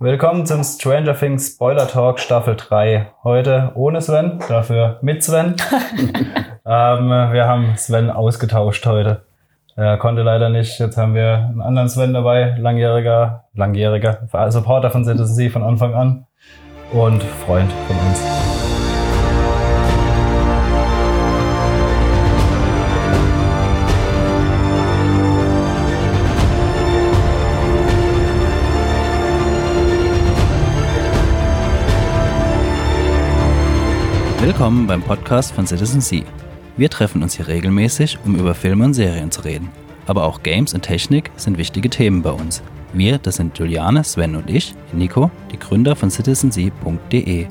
Willkommen zum Stranger Things Spoiler Talk Staffel 3. Heute ohne Sven, dafür mit Sven. ähm, wir haben Sven ausgetauscht heute. Er konnte leider nicht. Jetzt haben wir einen anderen Sven dabei, langjähriger, langjähriger Supporter von Citizen von Anfang an und Freund von uns. Willkommen beim Podcast von Citizen Sea. Wir treffen uns hier regelmäßig, um über Filme und Serien zu reden. Aber auch Games und Technik sind wichtige Themen bei uns. Wir, das sind Juliane, Sven und ich, Nico, die Gründer von citizensea.de.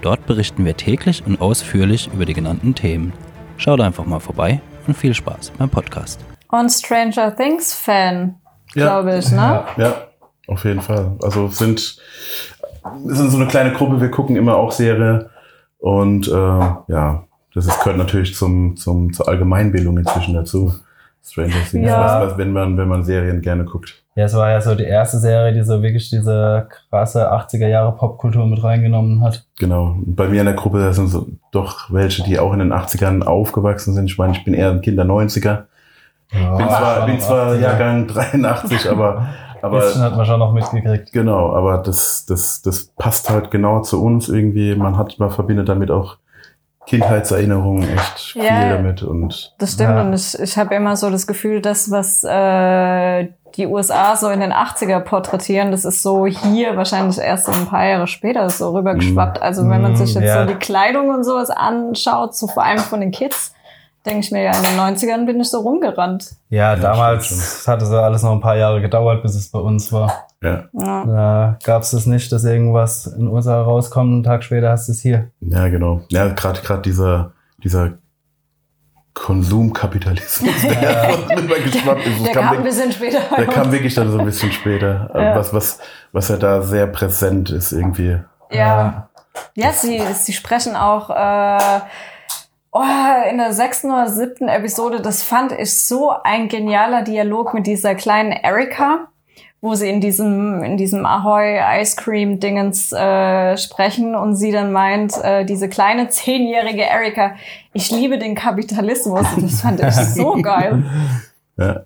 Dort berichten wir täglich und ausführlich über die genannten Themen. Schaut einfach mal vorbei und viel Spaß beim Podcast. Und Stranger Things Fan, ja. glaube ich, ne? Ja, ja, auf jeden Fall. Also sind, sind so eine kleine Gruppe, wir gucken immer auch Serie und äh, ja, das ist, gehört natürlich zum, zum, zur Allgemeinbildung inzwischen dazu. Stranger Things, ja. was, wenn man, wenn man Serien gerne guckt. Ja, es war ja so die erste Serie, die so wirklich diese krasse 80er Jahre Popkultur mit reingenommen hat. Genau. Bei mir in der Gruppe sind so doch welche, die auch in den 80ern aufgewachsen sind. Ich meine, ich bin eher ein Kind der 90er. Ja, bin zwar, bin zwar Jahrgang 83, aber aber bisschen hat man schon noch mitgekriegt. Genau, aber das, das, das passt halt genau zu uns irgendwie. Man hat, man verbindet damit auch Kindheitserinnerungen echt viel ja, damit und das stimmt ja. und ich, ich habe immer so das Gefühl, dass was äh, die USA so in den 80er porträtieren, das ist so hier wahrscheinlich erst so ein paar Jahre später so rübergeschwappt. Mm. Also wenn man sich jetzt ja. so die Kleidung und sowas anschaut, so vor allem von den Kids, denke ich mir, ja, in den 90ern bin ich so rumgerannt. Ja, ja damals hatte so alles noch ein paar Jahre gedauert, bis es bei uns war. Ja. ja. Da gab es das nicht, dass irgendwas in USA rauskommt, einen Tag später hast du es hier. Ja, genau. Ja, gerade gerade dieser, dieser Konsumkapitalismus, der ja. rübergeschwappt ist. Der kam, kam ein bisschen später. Der kam wirklich dann so ein bisschen später. Ja. Was, was, was ja da sehr präsent ist irgendwie. Ja. Ja, sie, sie sprechen auch äh, Oh, in der sechsten oder siebten Episode, das fand ich so ein genialer Dialog mit dieser kleinen Erika, wo sie in diesem, in diesem Ahoy Ice Cream Dingens äh, sprechen und sie dann meint, äh, diese kleine zehnjährige Erika, ich liebe den Kapitalismus. Das fand ich so geil. Ja.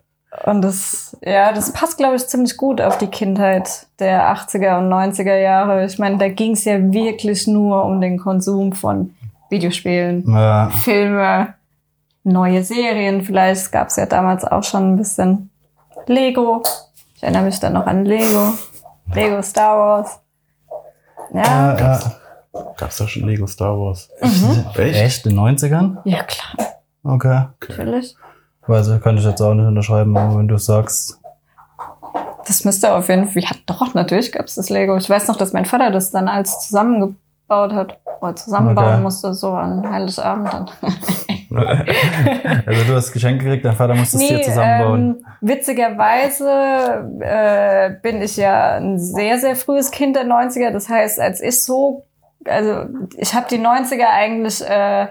Und das, ja, das passt, glaube ich, ziemlich gut auf die Kindheit der 80er und 90er Jahre. Ich meine, da ging es ja wirklich nur um den Konsum von Videospielen, ja. Filme, neue Serien. Vielleicht gab es ja damals auch schon ein bisschen Lego. Ich erinnere mich dann noch an Lego. Lego Star Wars. Ja. ja, Gab es da schon Lego Star Wars? Mhm. Echt? Echt? In den 90ern? Ja, klar. Okay. Natürlich. Weiß ich, könnte ich jetzt auch nicht unterschreiben, aber wenn du sagst. Das müsste auf jeden Fall. Ja, doch, natürlich gab es das Lego. Ich weiß noch, dass mein Vater das dann als zusammengebaut gebaut hat oder zusammenbauen okay. musste, so an Heiligabend dann. also du hast Geschenke gekriegt, dein Vater musste es nee, dir zusammenbauen. Ähm, witzigerweise äh, bin ich ja ein sehr, sehr frühes Kind der 90er. Das heißt, als ich so, also ich habe die 90er eigentlich äh,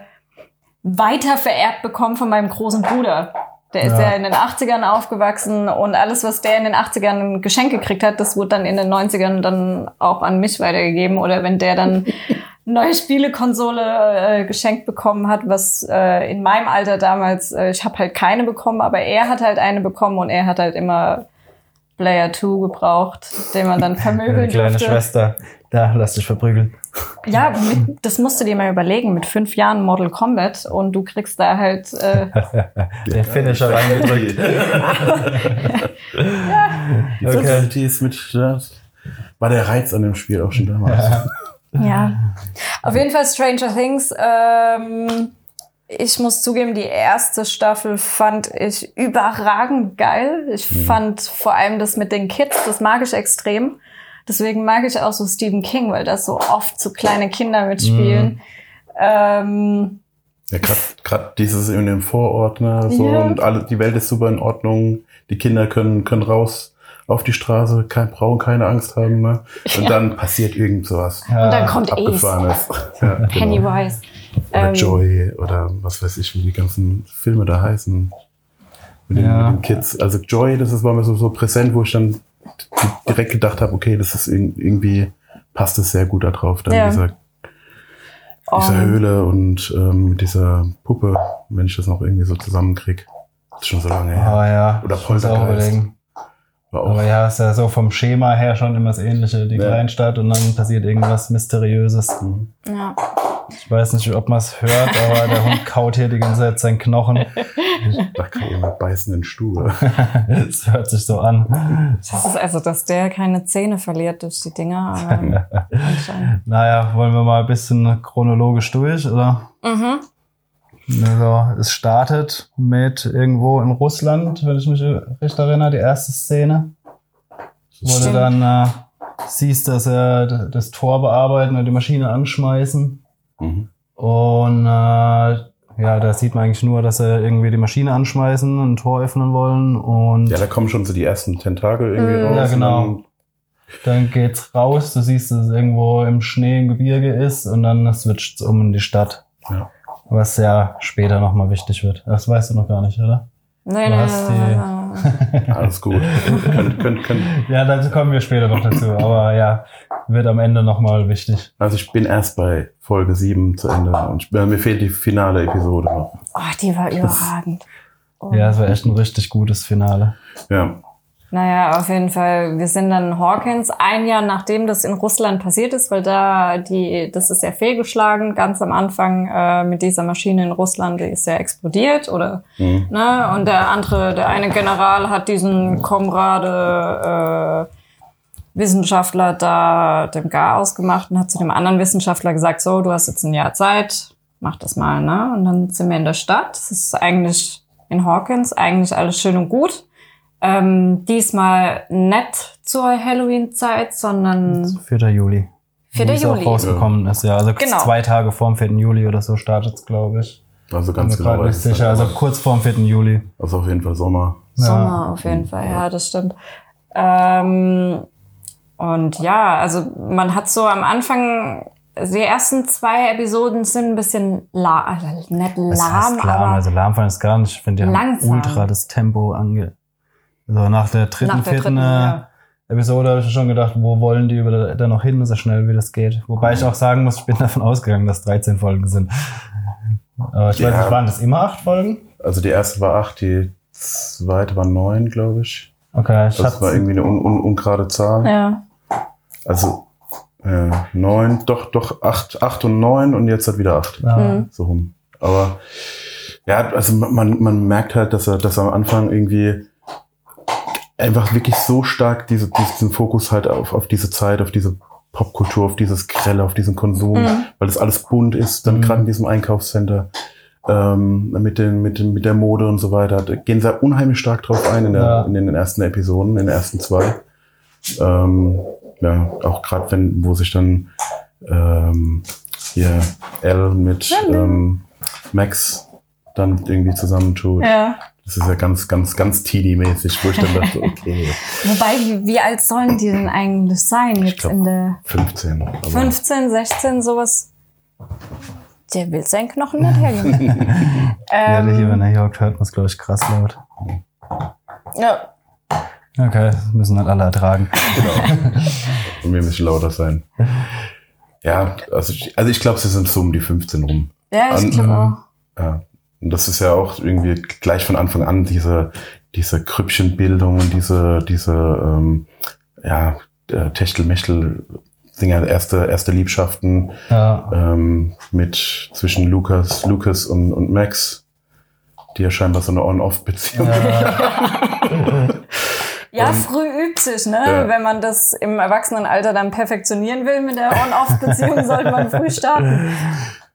weiter vererbt bekommen von meinem großen Bruder. Der ist ja. ja in den 80ern aufgewachsen und alles, was der in den 80ern Geschenk gekriegt hat, das wurde dann in den 90ern dann auch an mich weitergegeben. Oder wenn der dann neue Spielekonsole äh, geschenkt bekommen hat, was äh, in meinem Alter damals, äh, ich habe halt keine bekommen, aber er hat halt eine bekommen und er hat halt immer Player 2 gebraucht, den man dann vermöbeln Kleine durfte. Schwester, da lass dich verprügeln. Ja, mit, das musst du dir mal überlegen. Mit fünf Jahren Model Combat und du kriegst da halt äh, den Finisher reingedrückt. ja. Die okay. ist mit das war der Reiz an dem Spiel auch schon damals. ja, auf jeden Fall Stranger Things. Ähm, ich muss zugeben, die erste Staffel fand ich überragend geil. Ich mhm. fand vor allem das mit den Kids, das mag ich extrem. Deswegen mag ich auch so Stephen King, weil da so oft so kleine Kinder mitspielen. Mhm. Ähm, ja, gerade dieses in dem Vorort, ne, so ja. und alle, die Welt ist super in Ordnung. Die Kinder können können raus auf die Straße, kein, brauchen keine Angst haben, ne? Und ja. dann passiert irgend sowas. Ja. Und dann kommt Ace. Ja, genau. Pennywise. Oder ähm, Joy oder was weiß ich, wie die ganzen Filme da heißen. Mit den, mit den Kids. Also Joy, das ist war mir so, so präsent, wo ich dann direkt gedacht habe, okay, das ist irg- irgendwie, passt es sehr gut da drauf, dann Ja. dieser, dieser Und- Höhle und ähm, mit dieser Puppe, wenn ich das noch irgendwie so zusammenkrieg. Das ist schon so lange her. Ah ja. Oder Poltergeist. Aber ja, ist ja so vom Schema her schon immer das Ähnliche. Die Ja. Kleinstadt und dann passiert irgendwas Mysteriöses. Mhm. Ja. Ich weiß nicht, ob man es hört, aber der Hund kaut hier die ganze Zeit seinen Knochen. Da kann jemand beißenden Stuhl. Es hört sich so an. Das ist also, dass der keine Zähne verliert durch die Dinger. Aber. Naja, wollen wir mal ein bisschen chronologisch durch, oder? Mhm. Also, es startet mit irgendwo in Russland, wenn ich mich recht erinnere, die erste Szene. Wo du dann äh, siehst, dass er das Tor bearbeiten und die Maschine anschmeißen. Mhm. Und äh, ja, da sieht man eigentlich nur, dass sie irgendwie die Maschine anschmeißen und ein Tor öffnen wollen. Und Ja, da kommen schon so die ersten Tentakel irgendwie Mhm. raus. Ja, genau. und dann geht's raus. Du siehst, dass es irgendwo im Schnee im Gebirge ist und dann switcht es um in die Stadt. Ja. Was ja später nochmal wichtig wird. Das weißt du noch gar nicht, oder? Nee, Du nee, die- nee, nee. Alles gut. könnt, könnt, könnt. Ja, dazu kommen wir später noch dazu. Aber ja, wird am Ende nochmal wichtig. Also ich bin erst bei Folge 7 zu Ende und ich, äh, mir fehlt die finale Episode noch. Oh, die war überragend. Oh. Ja, es war echt ein richtig gutes Finale. Ja. Naja, auf jeden Fall. Wir sind dann in Hawkins ein Jahr nachdem das in Russland passiert ist, weil da die, das ist ja fehlgeschlagen, ganz am Anfang äh, mit dieser Maschine in Russland, die ist ja explodiert oder, Mhm. ne? Und der andere, der eine General hat diesen Komrade, äh, Wissenschaftler da dem Gar ausgemacht und hat zu dem anderen Wissenschaftler gesagt, so, du hast jetzt ein Jahr Zeit, mach das mal, ne? Und dann sind wir in der Stadt. Es ist eigentlich in Hawkins eigentlich alles schön und gut. Ähm, diesmal nicht zur Halloween-Zeit, sondern 4. Juli. 4. Wo es auch Juli. rausgekommen ist, ja. Also Genau. zwei Tage vorm 4. Juli oder so startet es, glaube ich. Also Bin ganz mir gerade genau. nicht sicher. Also kurz vorm 4. Juli. also auf jeden Fall Sommer. Sommer auf jeden Fall, ja, das stimmt. Ähm, und ja, also man hat so am Anfang, die ersten zwei Episoden sind ein bisschen la also nicht Das lahm, heißt lahm, aber also lahm fand ich es gar nicht. Ich finde, die haben Langsam. ultra das Tempo ange... Also nach der dritten, nach der vierten dritten, äh, ja. Episode habe ich schon gedacht, wo wollen die über da noch hin, so schnell wie das geht. Wobei ich auch sagen muss, ich bin davon ausgegangen, dass 13 Folgen sind. Aber ich weiß Ja. nicht, waren das immer acht Folgen? Also die erste war acht, die zweite war neun, glaube ich. Okay, ich Das war irgendwie eine un un ungerade Zahl. Ja. Also äh, neun, doch, doch, acht, acht und neun und jetzt hat wieder acht. ja, Mhm. So rum. Aber ja, also man, man merkt halt, dass er, dass er am Anfang irgendwie einfach wirklich so stark diese, diesen Fokus halt auf, auf diese Zeit, auf diese Popkultur, auf dieses Grelle, auf diesen Konsum, Mhm. weil das alles bunt ist, dann Mhm. gerade in diesem Einkaufscenter. Ähm, mit, den, mit, den, mit der Mode und so weiter. Da gehen sie unheimlich stark drauf ein in, der, Ja. in den ersten Episoden, in den ersten zwei. Ähm, ja, auch gerade wenn, wo sich dann ähm, hier L mit ähm, Max dann irgendwie zusammentut. ja. Das ist ja ganz, ganz, ganz TD-mäßig, wo ich dann dachte, okay, Wobei, wie, wie alt sollen die denn eigentlich sein jetzt glaub, in der 15. Aber 15, 16, sowas? Der will seinen Knochen nicht hergeben. ja, ähm, wenn er hier hockt, hört man es, glaube ich, krass laut. ja. Okay, das müssen halt alle ertragen. Und mir ein bisschen lauter sein. Ja, also ich, also ich glaube, sie sind so um die 15 rum. ja, ich glaube auch. Ja. Und das ist ja auch irgendwie gleich von Anfang an diese, diese Krüppchenbildung und diese, diese, ähm, ja, äh, Techtelmechtel, ja erste, erste Liebschaften Ja, ähm, mit zwischen Lukas, Lucas und, und Max, die ja scheinbar so eine On-Off-Beziehung Ja, Und- früh übt sich, ne? Ja. Wenn man das im Erwachsenenalter dann perfektionieren will mit der On-Off-Beziehung, sollte man früh starten.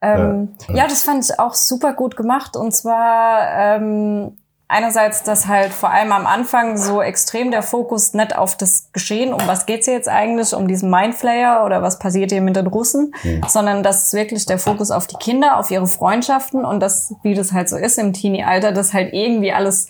Ähm, ja. das fand ich auch super gut gemacht. Und zwar ähm, einerseits, dass halt vor allem am Anfang so extrem der Fokus nicht auf das Geschehen, um was geht's hier jetzt eigentlich, um diesen Mindflayer oder was passiert hier mit den Russen, sondern dass wirklich der Fokus auf die Kinder, auf ihre Freundschaften und das, wie das halt so ist im Teenie-Alter, dass halt irgendwie alles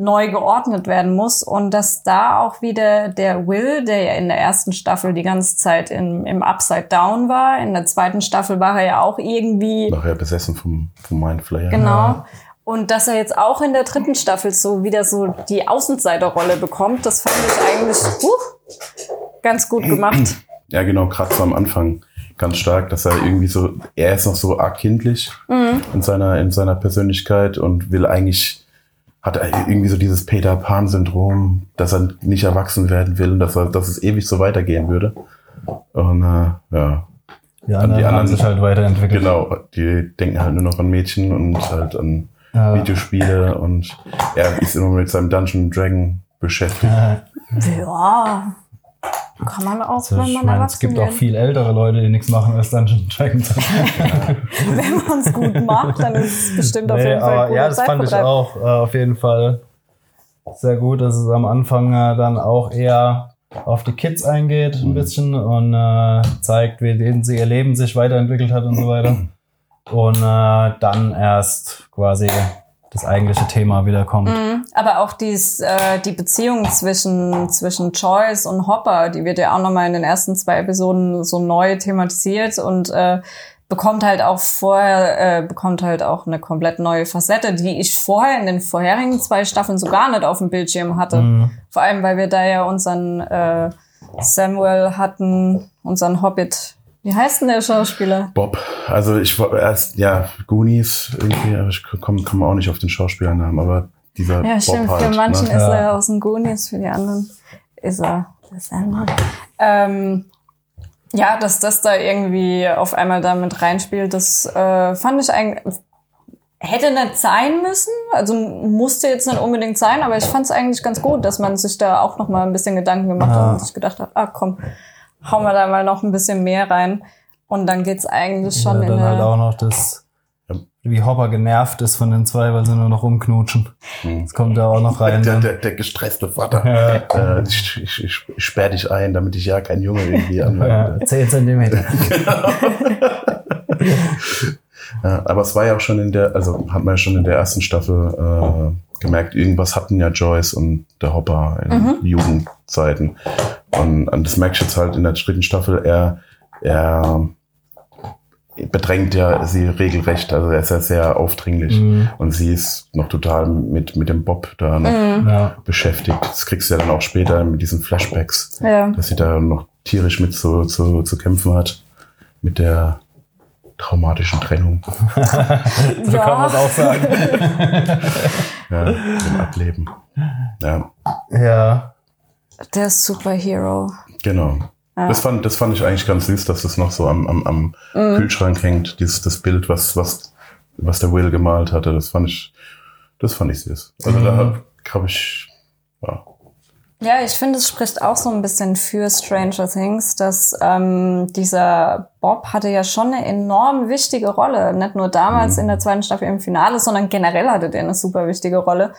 neu geordnet werden muss und dass da auch wieder der Will, der ja in der ersten Staffel die ganze Zeit im, im Upside Down war, in der zweiten Staffel war er ja auch irgendwie nachher besessen vom, vom Mindflayer. Genau. Und dass er jetzt auch in der dritten Staffel so wieder so die Außenseiterrolle bekommt, das fand ich eigentlich uh, ganz gut gemacht. Ja, genau, gerade so am Anfang ganz stark, dass er irgendwie so, er ist noch so arg kindlich Mhm. in seiner, in seiner Persönlichkeit und will eigentlich, hat er irgendwie so dieses Peter Pan-Syndrom, dass er nicht erwachsen werden will und dass, er, dass es ewig so weitergehen würde. Und äh, ja, Die An anderen, die haben anderen- sich halt weiterentwickelt. genau, die denken halt nur noch an Mädchen und halt an Ja. Videospiele und er ist immer mit seinem Dungeon Dragon beschäftigt. Ja. Kann man auch, Also wenn man meine, es gibt auch viel ältere Leute, die nichts machen als Dungeons Dragons. Wenn man es gut macht, dann ist es bestimmt auf Nee, jeden Fall ja, das fand ich auch äh, auf jeden Fall sehr gut, dass es am Anfang äh, dann auch eher auf die Kids eingeht ein bisschen und äh, zeigt, wie sie ihr Leben sich weiterentwickelt hat und so weiter. Und äh, dann erst quasi das eigentliche Thema wiederkommt. Mhm. Aber auch dies, äh, die Beziehung zwischen, zwischen Joyce und Hopper, die wird ja auch nochmal in den ersten zwei Episoden so neu thematisiert und äh, bekommt halt auch vorher, äh, bekommt halt auch eine komplett neue Facette, die ich vorher in den vorherigen zwei Staffeln so gar nicht auf dem Bildschirm hatte. Mhm. Vor allem, weil wir da ja unseren äh, Samuel hatten, unseren Hobbit. Wie heißt denn der Schauspieler? Bob, also ich war erst, ja, Goonies irgendwie, aber ich komme komm auch nicht auf den Schauspielernamen, aber dieser Ja, Bob stimmt. halt. für manchen ne? ist Ja. er aus den Goonies, für die anderen ist er der Sandman. Ähm, ja, dass das da irgendwie auf einmal da mit reinspielt, das äh, fand ich eigentlich hätte nicht sein müssen, also musste jetzt nicht unbedingt sein, aber ich fand es eigentlich ganz gut, dass man sich da auch noch mal ein bisschen Gedanken gemacht Ja. hat und sich gedacht hat, ah komm, hauen wir da mal noch ein bisschen mehr rein und dann geht's eigentlich schon ja, in dann eine, halt auch noch das, Ja. wie Hopper genervt ist von den zwei, weil sie nur noch rumknutschen. Hm. Das kommt da auch noch rein. Der, dann. der, der gestresste Vater. Ja. Äh, ich, ich, ich, ich sperr dich ein, damit ich ja kein Junge irgendwie Ja, anwende. 10 Zentimeter. Ja, aber es war ja auch schon in der, also hat man ja schon in der ersten Staffel äh, gemerkt, irgendwas hatten ja Joyce und der Hopper in Mhm. Jugendzeiten. Und, und das merkst du jetzt halt in der dritten Staffel, er, er bedrängt ja sie regelrecht, also er ist ja sehr aufdringlich. Mhm. Und sie ist noch total mit, mit dem Bob da noch Mhm. Ja. beschäftigt. Das kriegst du ja dann auch später mit diesen Flashbacks, ja. dass sie da noch tierisch mit zu, zu, zu kämpfen hat. Mit der traumatischen Trennung. So kann man es auch sagen. Ja, dem Ableben. Ja, Ja. der Superhero. genau. Ja. Das, fand, das fand ich eigentlich ganz süß, dass das noch so am, am, am Mhm. Kühlschrank hängt, dieses, das Bild, was, was, was der Will gemalt hatte. Das fand ich, das fand ich süß. Also Mhm. da habe hab ich, ja, Ja, ich finde, es spricht auch so ein bisschen für Stranger Things, dass ähm, dieser Bob hatte ja schon eine enorm wichtige Rolle. Nicht nur damals Mhm. in der zweiten Staffel im Finale, sondern generell hatte der eine super wichtige Rolle.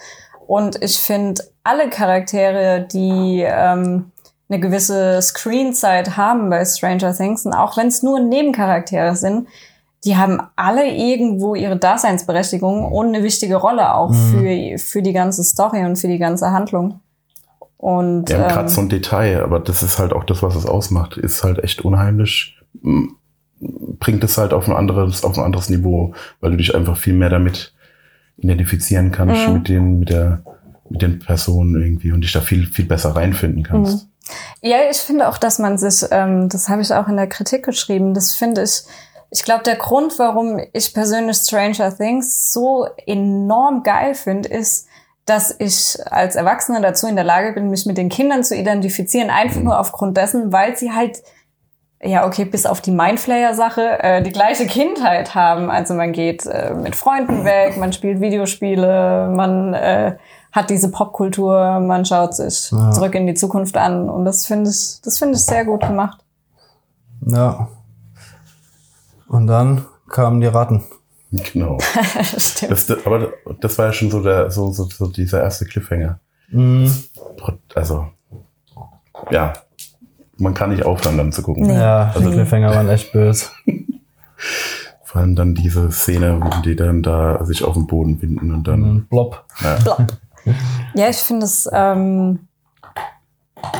Und ich finde, alle Charaktere, die ähm, eine gewisse Screenzeit haben bei Stranger Things, und auch wenn es nur Nebencharaktere sind, die haben alle irgendwo ihre Daseinsberechtigung und eine wichtige Rolle auch für, für die ganze Story und für die ganze Handlung. Und Ja, ähm, gerade so ein Detail, aber das ist halt auch das, was es ausmacht, ist halt echt unheimlich. Bringt es halt auf ein anderes, auf ein anderes Niveau, weil du dich einfach viel mehr damit identifizieren kannst Mhm. mit den, mit der, mit den Personen irgendwie und dich da viel, viel besser reinfinden kannst. Ja, ich finde auch, dass man sich, ähm, das habe ich auch in der Kritik geschrieben, das finde ich, ich glaube, der Grund, warum ich persönlich Stranger Things so enorm geil finde, ist, dass ich als Erwachsene dazu in der Lage bin, mich mit den Kindern zu identifizieren, einfach nur aufgrund dessen, weil sie halt, ja, okay, bis auf die Mindflayer-Sache, äh, die gleiche Kindheit haben. Also man geht äh, mit Freunden weg, man spielt Videospiele, man äh, hat diese Popkultur, man schaut sich Ja. zurück in die Zukunft an. Und das finde ich, das finde ich sehr gut gemacht. Ja. Und dann kamen die Ratten. Genau. Stimmt. Das, das, aber das war ja schon so der, so, so, so dieser erste Cliffhanger. Mhm. Also, ja, man kann nicht aufhören, dann zu gucken. Nee. Ja, die Cliffhanger waren echt böse. Vor allem dann diese Szene, wo die dann da sich auf den Boden binden und dann, Mhm. Blob. ja, Blob. Ja, ich finde es, ähm,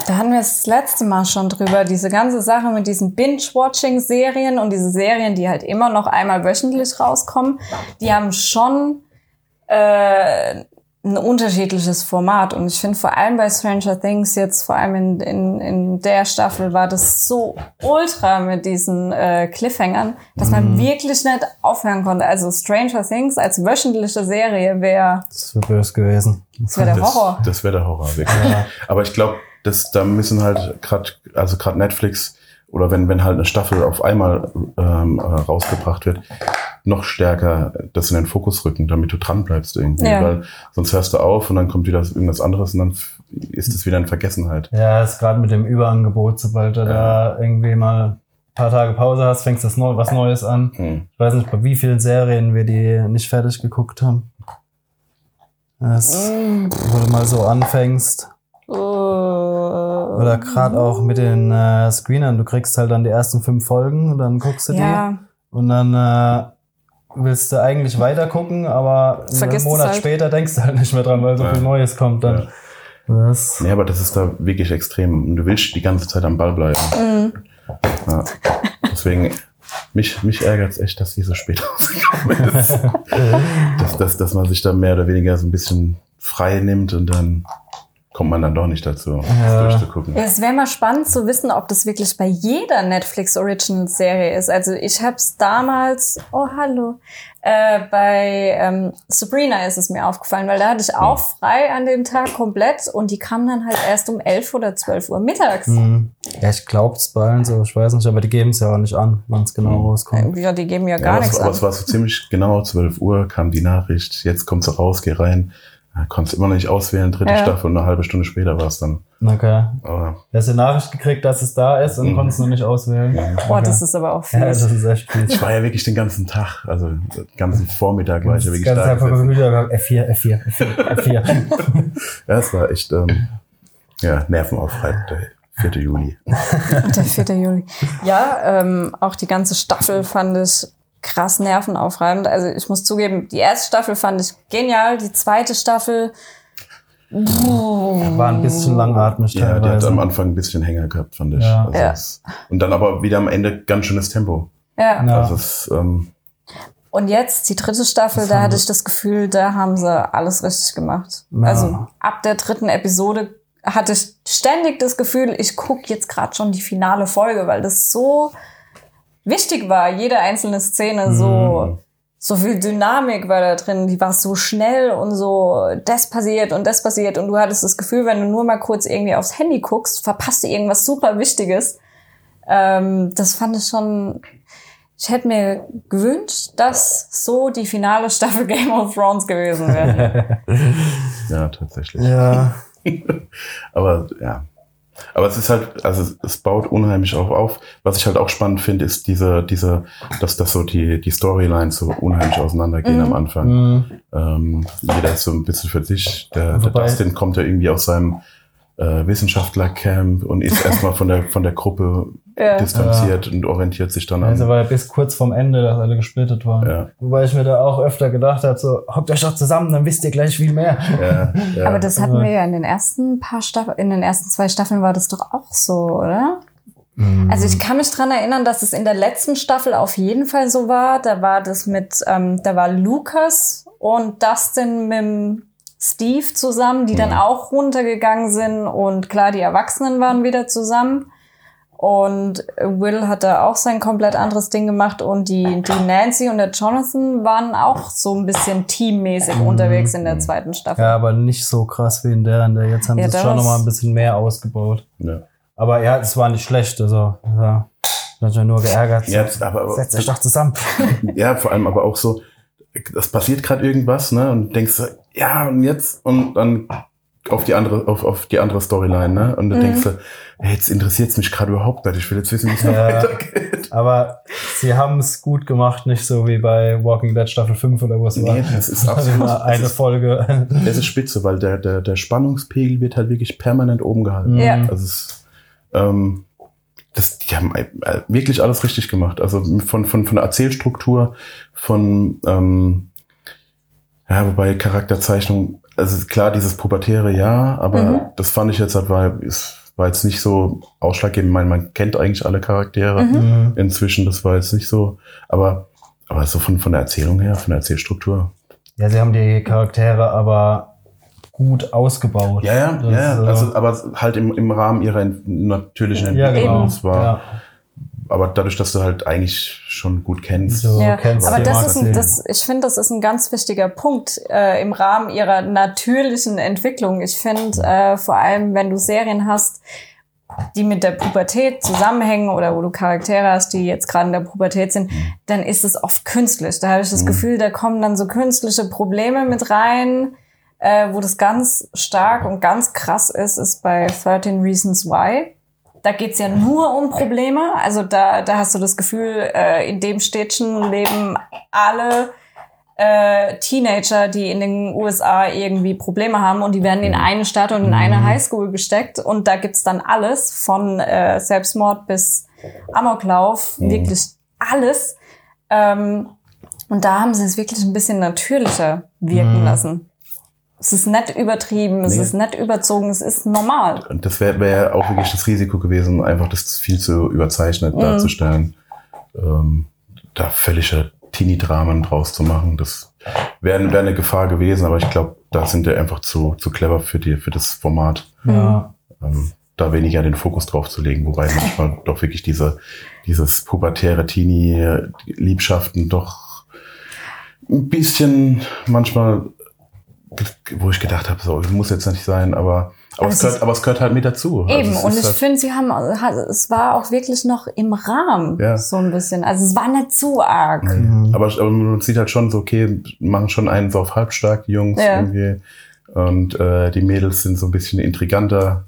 da hatten wir es das letzte Mal schon drüber, diese ganze Sache mit diesen Binge-Watching-Serien und diese Serien, die halt immer noch einmal wöchentlich rauskommen, die haben schon äh, ein unterschiedliches Format. Und ich finde vor allem bei Stranger Things jetzt, vor allem in, in, in der Staffel, war das so ultra mit diesen äh, Cliffhangern, dass man wirklich nicht aufhören konnte. Also Stranger Things als wöchentliche Serie wäre Das wäre böse gewesen. das wär der Das, Horror. das wäre der Horror, wirklich. Aber ich glaube, dass da müssen halt gerade, also gerade Netflix oder wenn, wenn halt eine Staffel auf einmal ähm, äh, rausgebracht wird, noch stärker das in den Fokus rücken, damit du dran bleibst irgendwie. Ja. Weil sonst hörst du auf und dann kommt wieder irgendwas anderes und dann ist es wieder in Vergessenheit. Ja, ist gerade mit dem Überangebot, sobald du da irgendwie mal ein paar Tage Pause hast, fängst du das neu, was Neues an. Hm. Ich weiß nicht, bei wie vielen Serien wir die nicht fertig geguckt haben. Das, Mm. wo du mal so anfängst. Oder gerade auch mit den äh, Screenern. Du kriegst halt dann die ersten fünf Folgen und dann guckst du Ja, die. Und dann äh, willst du eigentlich weiter gucken, aber Vergisst einen Monat halt. später denkst du halt nicht mehr dran, weil so Ja. viel Neues kommt dann. Das, Nee, aber das ist da wirklich extrem. Und du willst die ganze Zeit am Ball bleiben. Mhm. Ja. Deswegen, mich, mich ärgert es echt, dass die so spät rausgekommen ist. dass, dass, dass man sich da mehr oder weniger so ein bisschen frei nimmt und dann kommt man dann doch nicht dazu, Ja. durchzugucken. Es wäre mal spannend zu wissen, ob das wirklich bei jeder Netflix Original Serie ist. Also ich habe es damals, oh hallo, äh, bei ähm, Sabrina ist es mir aufgefallen, weil da hatte ich auch frei an dem Tag komplett und die kam dann halt erst um 11 oder 12 Uhr mittags. Mhm. Ja, ich glaub's bei allen so, ich weiß nicht, aber die geben es ja auch nicht an, wann es genau rauskommt. Ja, die geben ja Ja, gar aber, nichts es, aber an. es war so ziemlich genau 12 Uhr kam die Nachricht, jetzt kommt sie raus, geh rein. Ja, konntest immer noch nicht auswählen, dritte Ja. Staffel und eine halbe Stunde später war es dann. Okay. Aber Du hast die Nachricht gekriegt, dass es da ist und Mhm. konntest noch nicht auswählen. Boah, das ist aber auch Ja, das ist echt viel. ich war ja wirklich den ganzen Tag, also den ganzen Vormittag war ich ja wirklich da gehabt, F4, F4, F4, F4. Ja, es war echt, ähm, ja, nervenaufreibend, der 4. Juli. Der 4. Juli. Ja, ähm, auch die ganze Staffel fand ich krass nervenaufreibend. Also ich muss zugeben, die erste Staffel fand ich genial, die zweite Staffel War ein bisschen langatmig Ja, der hat teilweise. am Anfang ein bisschen Hänger gehabt, fand ich. Ja. Also Ja. es, und dann aber wieder am Ende ganz schönes Tempo. Ja. Ja. Also es, ähm, Und jetzt die dritte Staffel, da hatte ich das Gefühl, da haben sie alles richtig gemacht. Ja. Also ab der dritten Episode hatte ich ständig das Gefühl, ich gucke jetzt gerade schon die finale Folge, weil das so wichtig war. Jede einzelne Szene so, so viel Dynamik war da drin. Die war so schnell und so, das passiert und das passiert. Und du hattest das Gefühl, wenn du nur mal kurz irgendwie aufs Handy guckst, verpasst du irgendwas super Wichtiges. Ähm, das fand ich schon. Ich hätte mir gewünscht, dass so die finale Staffel Game of Thrones gewesen wäre. ja, tatsächlich. ja. Aber ja. Aber es ist halt, also es- baut unheimlich auch auf. Was ich halt auch spannend finde, ist diese, diese, dass das so die, die Storylines so unheimlich auseinandergehen Mhm. am Anfang. Mhm. Ähm, jeder ist so ein bisschen für sich. Der, der Dustin kommt ja irgendwie aus seinem äh, Wissenschaftlercamp und ist erstmal von der, von der Gruppe Ja. distanziert und orientiert sich dann an. Also war ja bis kurz vorm Ende, dass alle gesplittet waren. Ja. Wobei ich mir da auch öfter gedacht habe, so, hockt euch doch zusammen, dann wisst ihr gleich viel mehr. ja, ja. Aber das hatten wir ja in den ersten paar Staffeln, in den ersten zwei Staffeln war das doch auch so, oder? Also ich kann mich dran erinnern, dass es in der letzten Staffel auf jeden Fall so war. Da war das mit, ähm, da war Lucas und Dustin mit dem Steve zusammen, die dann Mhm. auch runtergegangen sind und klar, die Erwachsenen waren wieder zusammen. Und Will hat da auch sein komplett anderes Ding gemacht und die, die Nancy und der Jonathan waren auch so ein bisschen teammäßig unterwegs in der zweiten Staffel. Mhm. Ja, aber nicht so krass wie in der. In der jetzt haben Ja, sie es schon nochmal ein bisschen mehr ausgebaut. ja. Aber ja, es war nicht schlecht. Also, ja, ich hab mich nur geärgert. Ja, aber, aber, Setzt euch doch zusammen. ja, vor allem aber auch so, das passiert gerade irgendwas, ne? Und du denkst, ja, und jetzt? Und dann auf die andere, auf, auf die andere Storyline, ne? Und du Mhm. denkst, so, hey, jetzt interessiert es mich gerade überhaupt nicht. Ich will jetzt wissen, wie es noch Ja. weitergeht. Aber sie haben es gut gemacht, nicht so wie bei Walking Dead Staffel 5 oder wo es war. Nee, das ist absolut- immer eine ist- Folge. Das ist spitze, weil der, der, der Spannungspegel wird halt wirklich permanent oben gehalten. Ja. Also es, ähm, das, die haben äh, wirklich alles richtig gemacht. Also von, von, von der Erzählstruktur, von, ähm, ja, wobei Charakterzeichnung, also klar, dieses Pubertäre, ja, aber Mhm. das fand ich jetzt halt, war, ist, war jetzt nicht so ausschlaggebend. Ich meine, man kennt eigentlich alle Charaktere. Mhm. inzwischen, das war jetzt nicht so, aber, aber so von, von der Erzählung her, von der Erzählstruktur, Ja, sie haben die Charaktere aber gut ausgebaut. Ja, ja, Das, ja, äh, also, aber halt im, im Rahmen ihrer natürlichen ja, Entwicklung. genau. Das war, Ja. Aber dadurch, dass du halt eigentlich schon gut kennst. So Ja, kennst aber das ist ein, das, ich finde, das ist ein ganz wichtiger Punkt äh, im Rahmen ihrer natürlichen Entwicklung. Ich finde, äh, vor allem, wenn du Serien hast, die mit der Pubertät zusammenhängen oder wo du Charaktere hast, die jetzt gerade in der Pubertät sind, dann ist es oft künstlich. Da habe ich das Gefühl, da kommen dann so künstliche Probleme mit rein. Äh, wo das ganz stark und ganz krass ist, ist bei 13 Reasons Why. Da geht's ja nur um Probleme. Also da, da hast du das Gefühl, äh, in dem Städtchen leben alle äh, Teenager, die in den USA irgendwie Probleme haben und die werden in eine Stadt und in eine Highschool gesteckt und da gibt's dann alles von äh, Selbstmord bis Amoklauf, wirklich alles. Ähm, und da haben sie es wirklich ein bisschen natürlicher wirken lassen. Es ist nicht übertrieben, es Nee. ist nicht überzogen, es ist normal. Und das wäre wär ja auch wirklich das Risiko gewesen, einfach das viel zu überzeichnet darzustellen. Ähm, da völlige Teenie-Dramen draus zu machen, das wäre wär eine Gefahr gewesen, aber ich glaube, da sind wir einfach zu, zu clever für, die, für das Format, Ja. ähm, da weniger den Fokus drauf zu legen, wobei manchmal doch wirklich diese, dieses pubertäre Teenie-Liebschaften doch ein bisschen manchmal, wo ich gedacht habe, so, muss jetzt nicht sein, aber, aber, Aber es, gehört, aber es gehört halt mit dazu. Also Eben, es und ich halt- finde, sie haben, es war auch wirklich noch im Rahmen, Ja. so ein bisschen. Also es war nicht zu arg. Aber, aber man sieht halt schon so, okay, machen schon einen so auf halbstark, die Jungs Ja. irgendwie. Und äh, die Mädels sind so ein bisschen intriganter.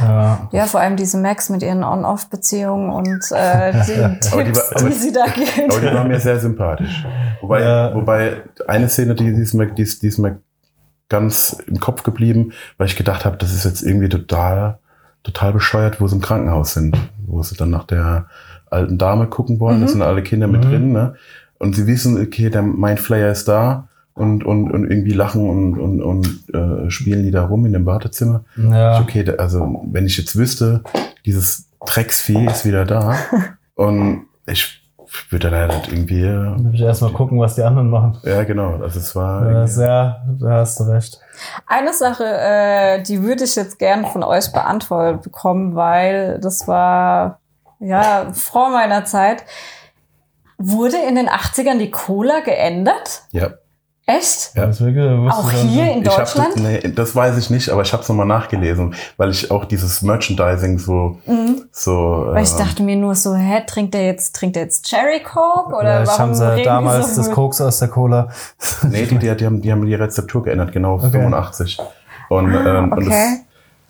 Ja. Ja, vor allem diese Max mit ihren On-Off-Beziehungen und äh, die Aber die Tipps, war- aber- die sie da geben. Aber die waren mir sehr sympathisch. Wobei, Ja. wobei eine Szene, die, die, ist mir, die, ist, die ist mir ganz im Kopf geblieben, weil ich gedacht habe, das ist jetzt irgendwie total, total bescheuert, wo sie im Krankenhaus sind. Wo sie dann nach der alten Dame gucken wollen. Da Mhm. sind alle Kinder mit Mhm. drin. Ne? Und sie wissen, okay, der Mindflayer ist da. Und, und, und irgendwie lachen und, und, und äh, spielen die da rum in dem Wartezimmer. Ja. Okay, also wenn ich jetzt wüsste, dieses Drecksvieh ist wieder da und ich würde dann halt irgendwie, äh, Dann muss ich erstmal gucken, was die anderen machen. ja genau, also es war, Ja, irgendwie- sehr, da hast du recht. Eine Sache, äh, die würde ich jetzt gern von euch beantwortet bekommen, weil das war ja vor meiner Zeit. Wurde in den 80ern die Cola geändert? ja. Echt? Ja. Wusste Auch hier nicht. in Ich hab, Deutschland? nee, das weiß ich nicht, aber ich habe es nochmal nachgelesen, weil ich auch dieses Merchandising so, Mhm. so. Weil ich äh, dachte mir nur so, hä, trinkt er jetzt, trinkt er jetzt Cherry Coke oder Vielleicht warum haben sie damals so das Koks aus der Cola. Nee, die, die, die, haben, die haben die Rezeptur geändert, genau, Okay. 85. Und, ähm, und okay.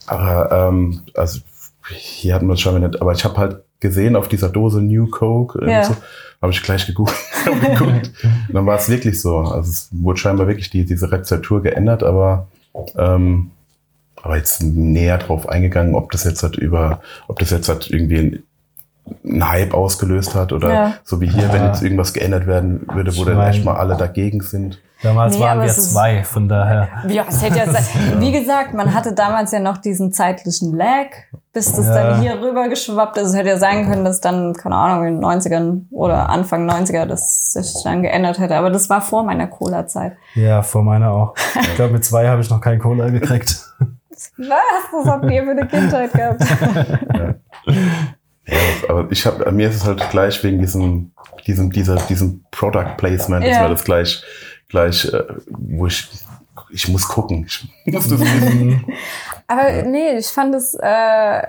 das, aber ähm, also hier hatten wir es schon nicht, aber ich habe halt gesehen auf dieser Dose New Coke, irgendwie Ja. so, habe ich gleich gegoogelt. geguckt. Und dann war es wirklich so. Also es wurde scheinbar wirklich die, diese Rezeptur geändert, aber ähm, aber jetzt näher drauf eingegangen, ob das jetzt halt über, ob das jetzt halt irgendwie ein, einen Hype ausgelöst hat oder Ja. so wie hier, wenn jetzt irgendwas geändert werden würde, wo Ich dann mein- echt mal alle dagegen sind. Damals Nee, waren wir ist- zwei, von daher. Ja, es hätte ja sein. Wie gesagt, man hatte damals ja noch diesen zeitlichen Lag, bis das Ja. dann hier rüber geschwappt ist. Es hätte ja sein können, dass dann, keine Ahnung, in den 90ern oder Anfang 90er das sich dann geändert hätte. Aber das war vor meiner Cola-Zeit. Ja, vor meiner auch. Ich glaube, mit zwei habe ich noch keinen Cola gekriegt. Was? Was habt ihr für eine Kindheit gehabt? Ja, aber ich habe mir ist es halt gleich wegen diesem diesem dieser diesem Product Placement ist Ja. mir das gleich gleich äh, wo ich ich muss gucken. Ich muss das wissen. Aber nee, ich fand es, äh,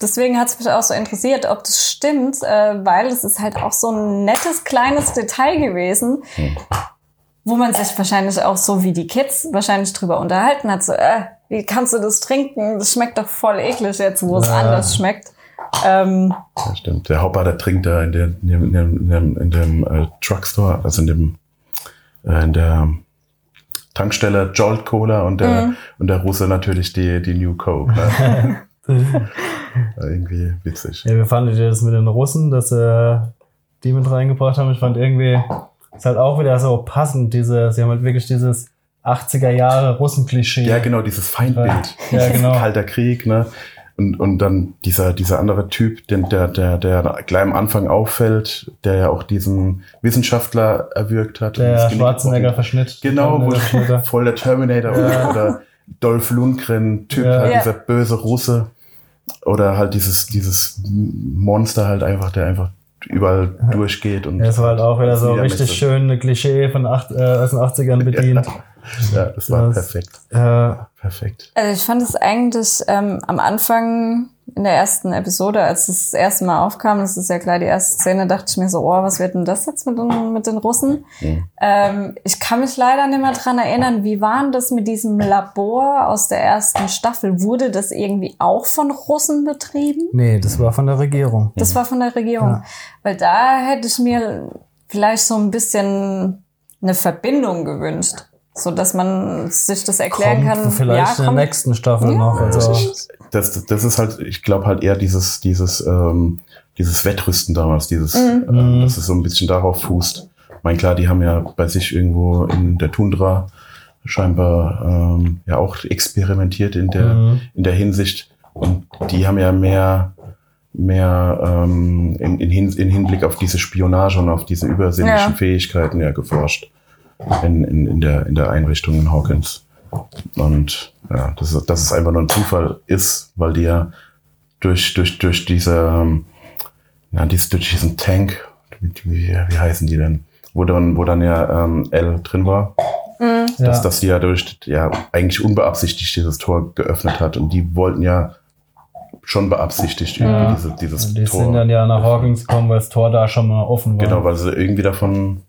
deswegen hat es mich auch so interessiert, ob das stimmt, äh, weil es ist halt auch so ein nettes kleines Detail gewesen, wo man sich wahrscheinlich auch so wie die Kids wahrscheinlich drüber unterhalten hat. So, äh, wie kannst du das trinken? Das schmeckt doch voll eklig jetzt, wo es Ja. anders schmeckt. Ähm, Ja, stimmt. Der Hauptbader trinkt da in dem, in dem, in dem, in dem äh, Truckstore, also in dem äh, in der Tankstelle Jolt Cola und der Mhm. und der Russe natürlich die die New Coke. Ne? Irgendwie witzig. Ja, wie fandet ihr das mit den Russen, dass sie die mit reingebracht haben? Ich fand irgendwie, ist halt auch wieder so passend, diese, sie haben halt wirklich dieses 80er Jahre Russen-Klischee. Ja, genau, dieses Feindbild. Ja, genau. Kalter Krieg, ne? Und, und dann dieser, dieser andere Typ, den, der, der, der gleich am Anfang auffällt, der ja auch diesen Wissenschaftler erwürgt hat. Der Schwarzenegger-Verschnitt. Genau, wo voll der Terminator Ja. oder Dolph Lundgren, Typ, Ja. halt Ja. dieser böse Russe. Oder halt dieses, dieses Monster halt einfach, der einfach überall durchgeht und. Das war halt auch wieder so richtig schön ein Klischee von acht, äh, aus den 80ern bedient. Ja, das war Das- perfekt. Äh, Perfekt. Also ich fand es eigentlich ähm, am Anfang in der ersten Episode, als es das erste Mal aufkam, das ist ja gleich die erste Szene, dachte ich mir so, oh, was wird denn das jetzt mit den, mit den Russen? Mhm. Ähm, ich kann mich leider nicht mehr dran erinnern, wie war denn das mit diesem Labor aus der ersten Staffel? Wurde das irgendwie auch von Russen betrieben? nee, das war von der Regierung. Das war von der Regierung. Ja. Weil da hätte ich mir vielleicht so ein bisschen eine Verbindung gewünscht. So dass man sich das erklären Kommt kann. vielleicht in der nächsten Staffel Ja. noch. Also, Das, das ist halt, ich glaube halt eher dieses, dieses, ähm, dieses Wettrüsten damals, dieses, Mhm. äh, dass es so ein bisschen darauf fußt. Ich meine, klar, die haben ja bei sich irgendwo in der Tundra scheinbar ähm, ja auch experimentiert in der, Mhm. in der Hinsicht. Und die haben ja mehr, mehr ähm, in, in, Hin in Hinblick auf diese Spionage und auf diese übersinnlichen Ja. Fähigkeiten ja geforscht in, in, in, der, in der Einrichtung in Hawkins. Und ja, dass, es- dass es einfach nur ein Zufall ist, weil die ja durch, durch, durch diese, ähm, ja, dies, durch diesen Tank, wie, wie, wie heißen die denn? Wo dann, wo dann ja ähm, L drin war, Mhm. ja. dass, dass die ja durch, ja, eigentlich unbeabsichtigt dieses Tor geöffnet hat. Und die wollten ja schon beabsichtigt Ja. irgendwie diese, dieses die Tor. sind dann ja nach Hawkins gekommen, weil das Tor da schon mal offen war. Genau, weil sie irgendwie davon,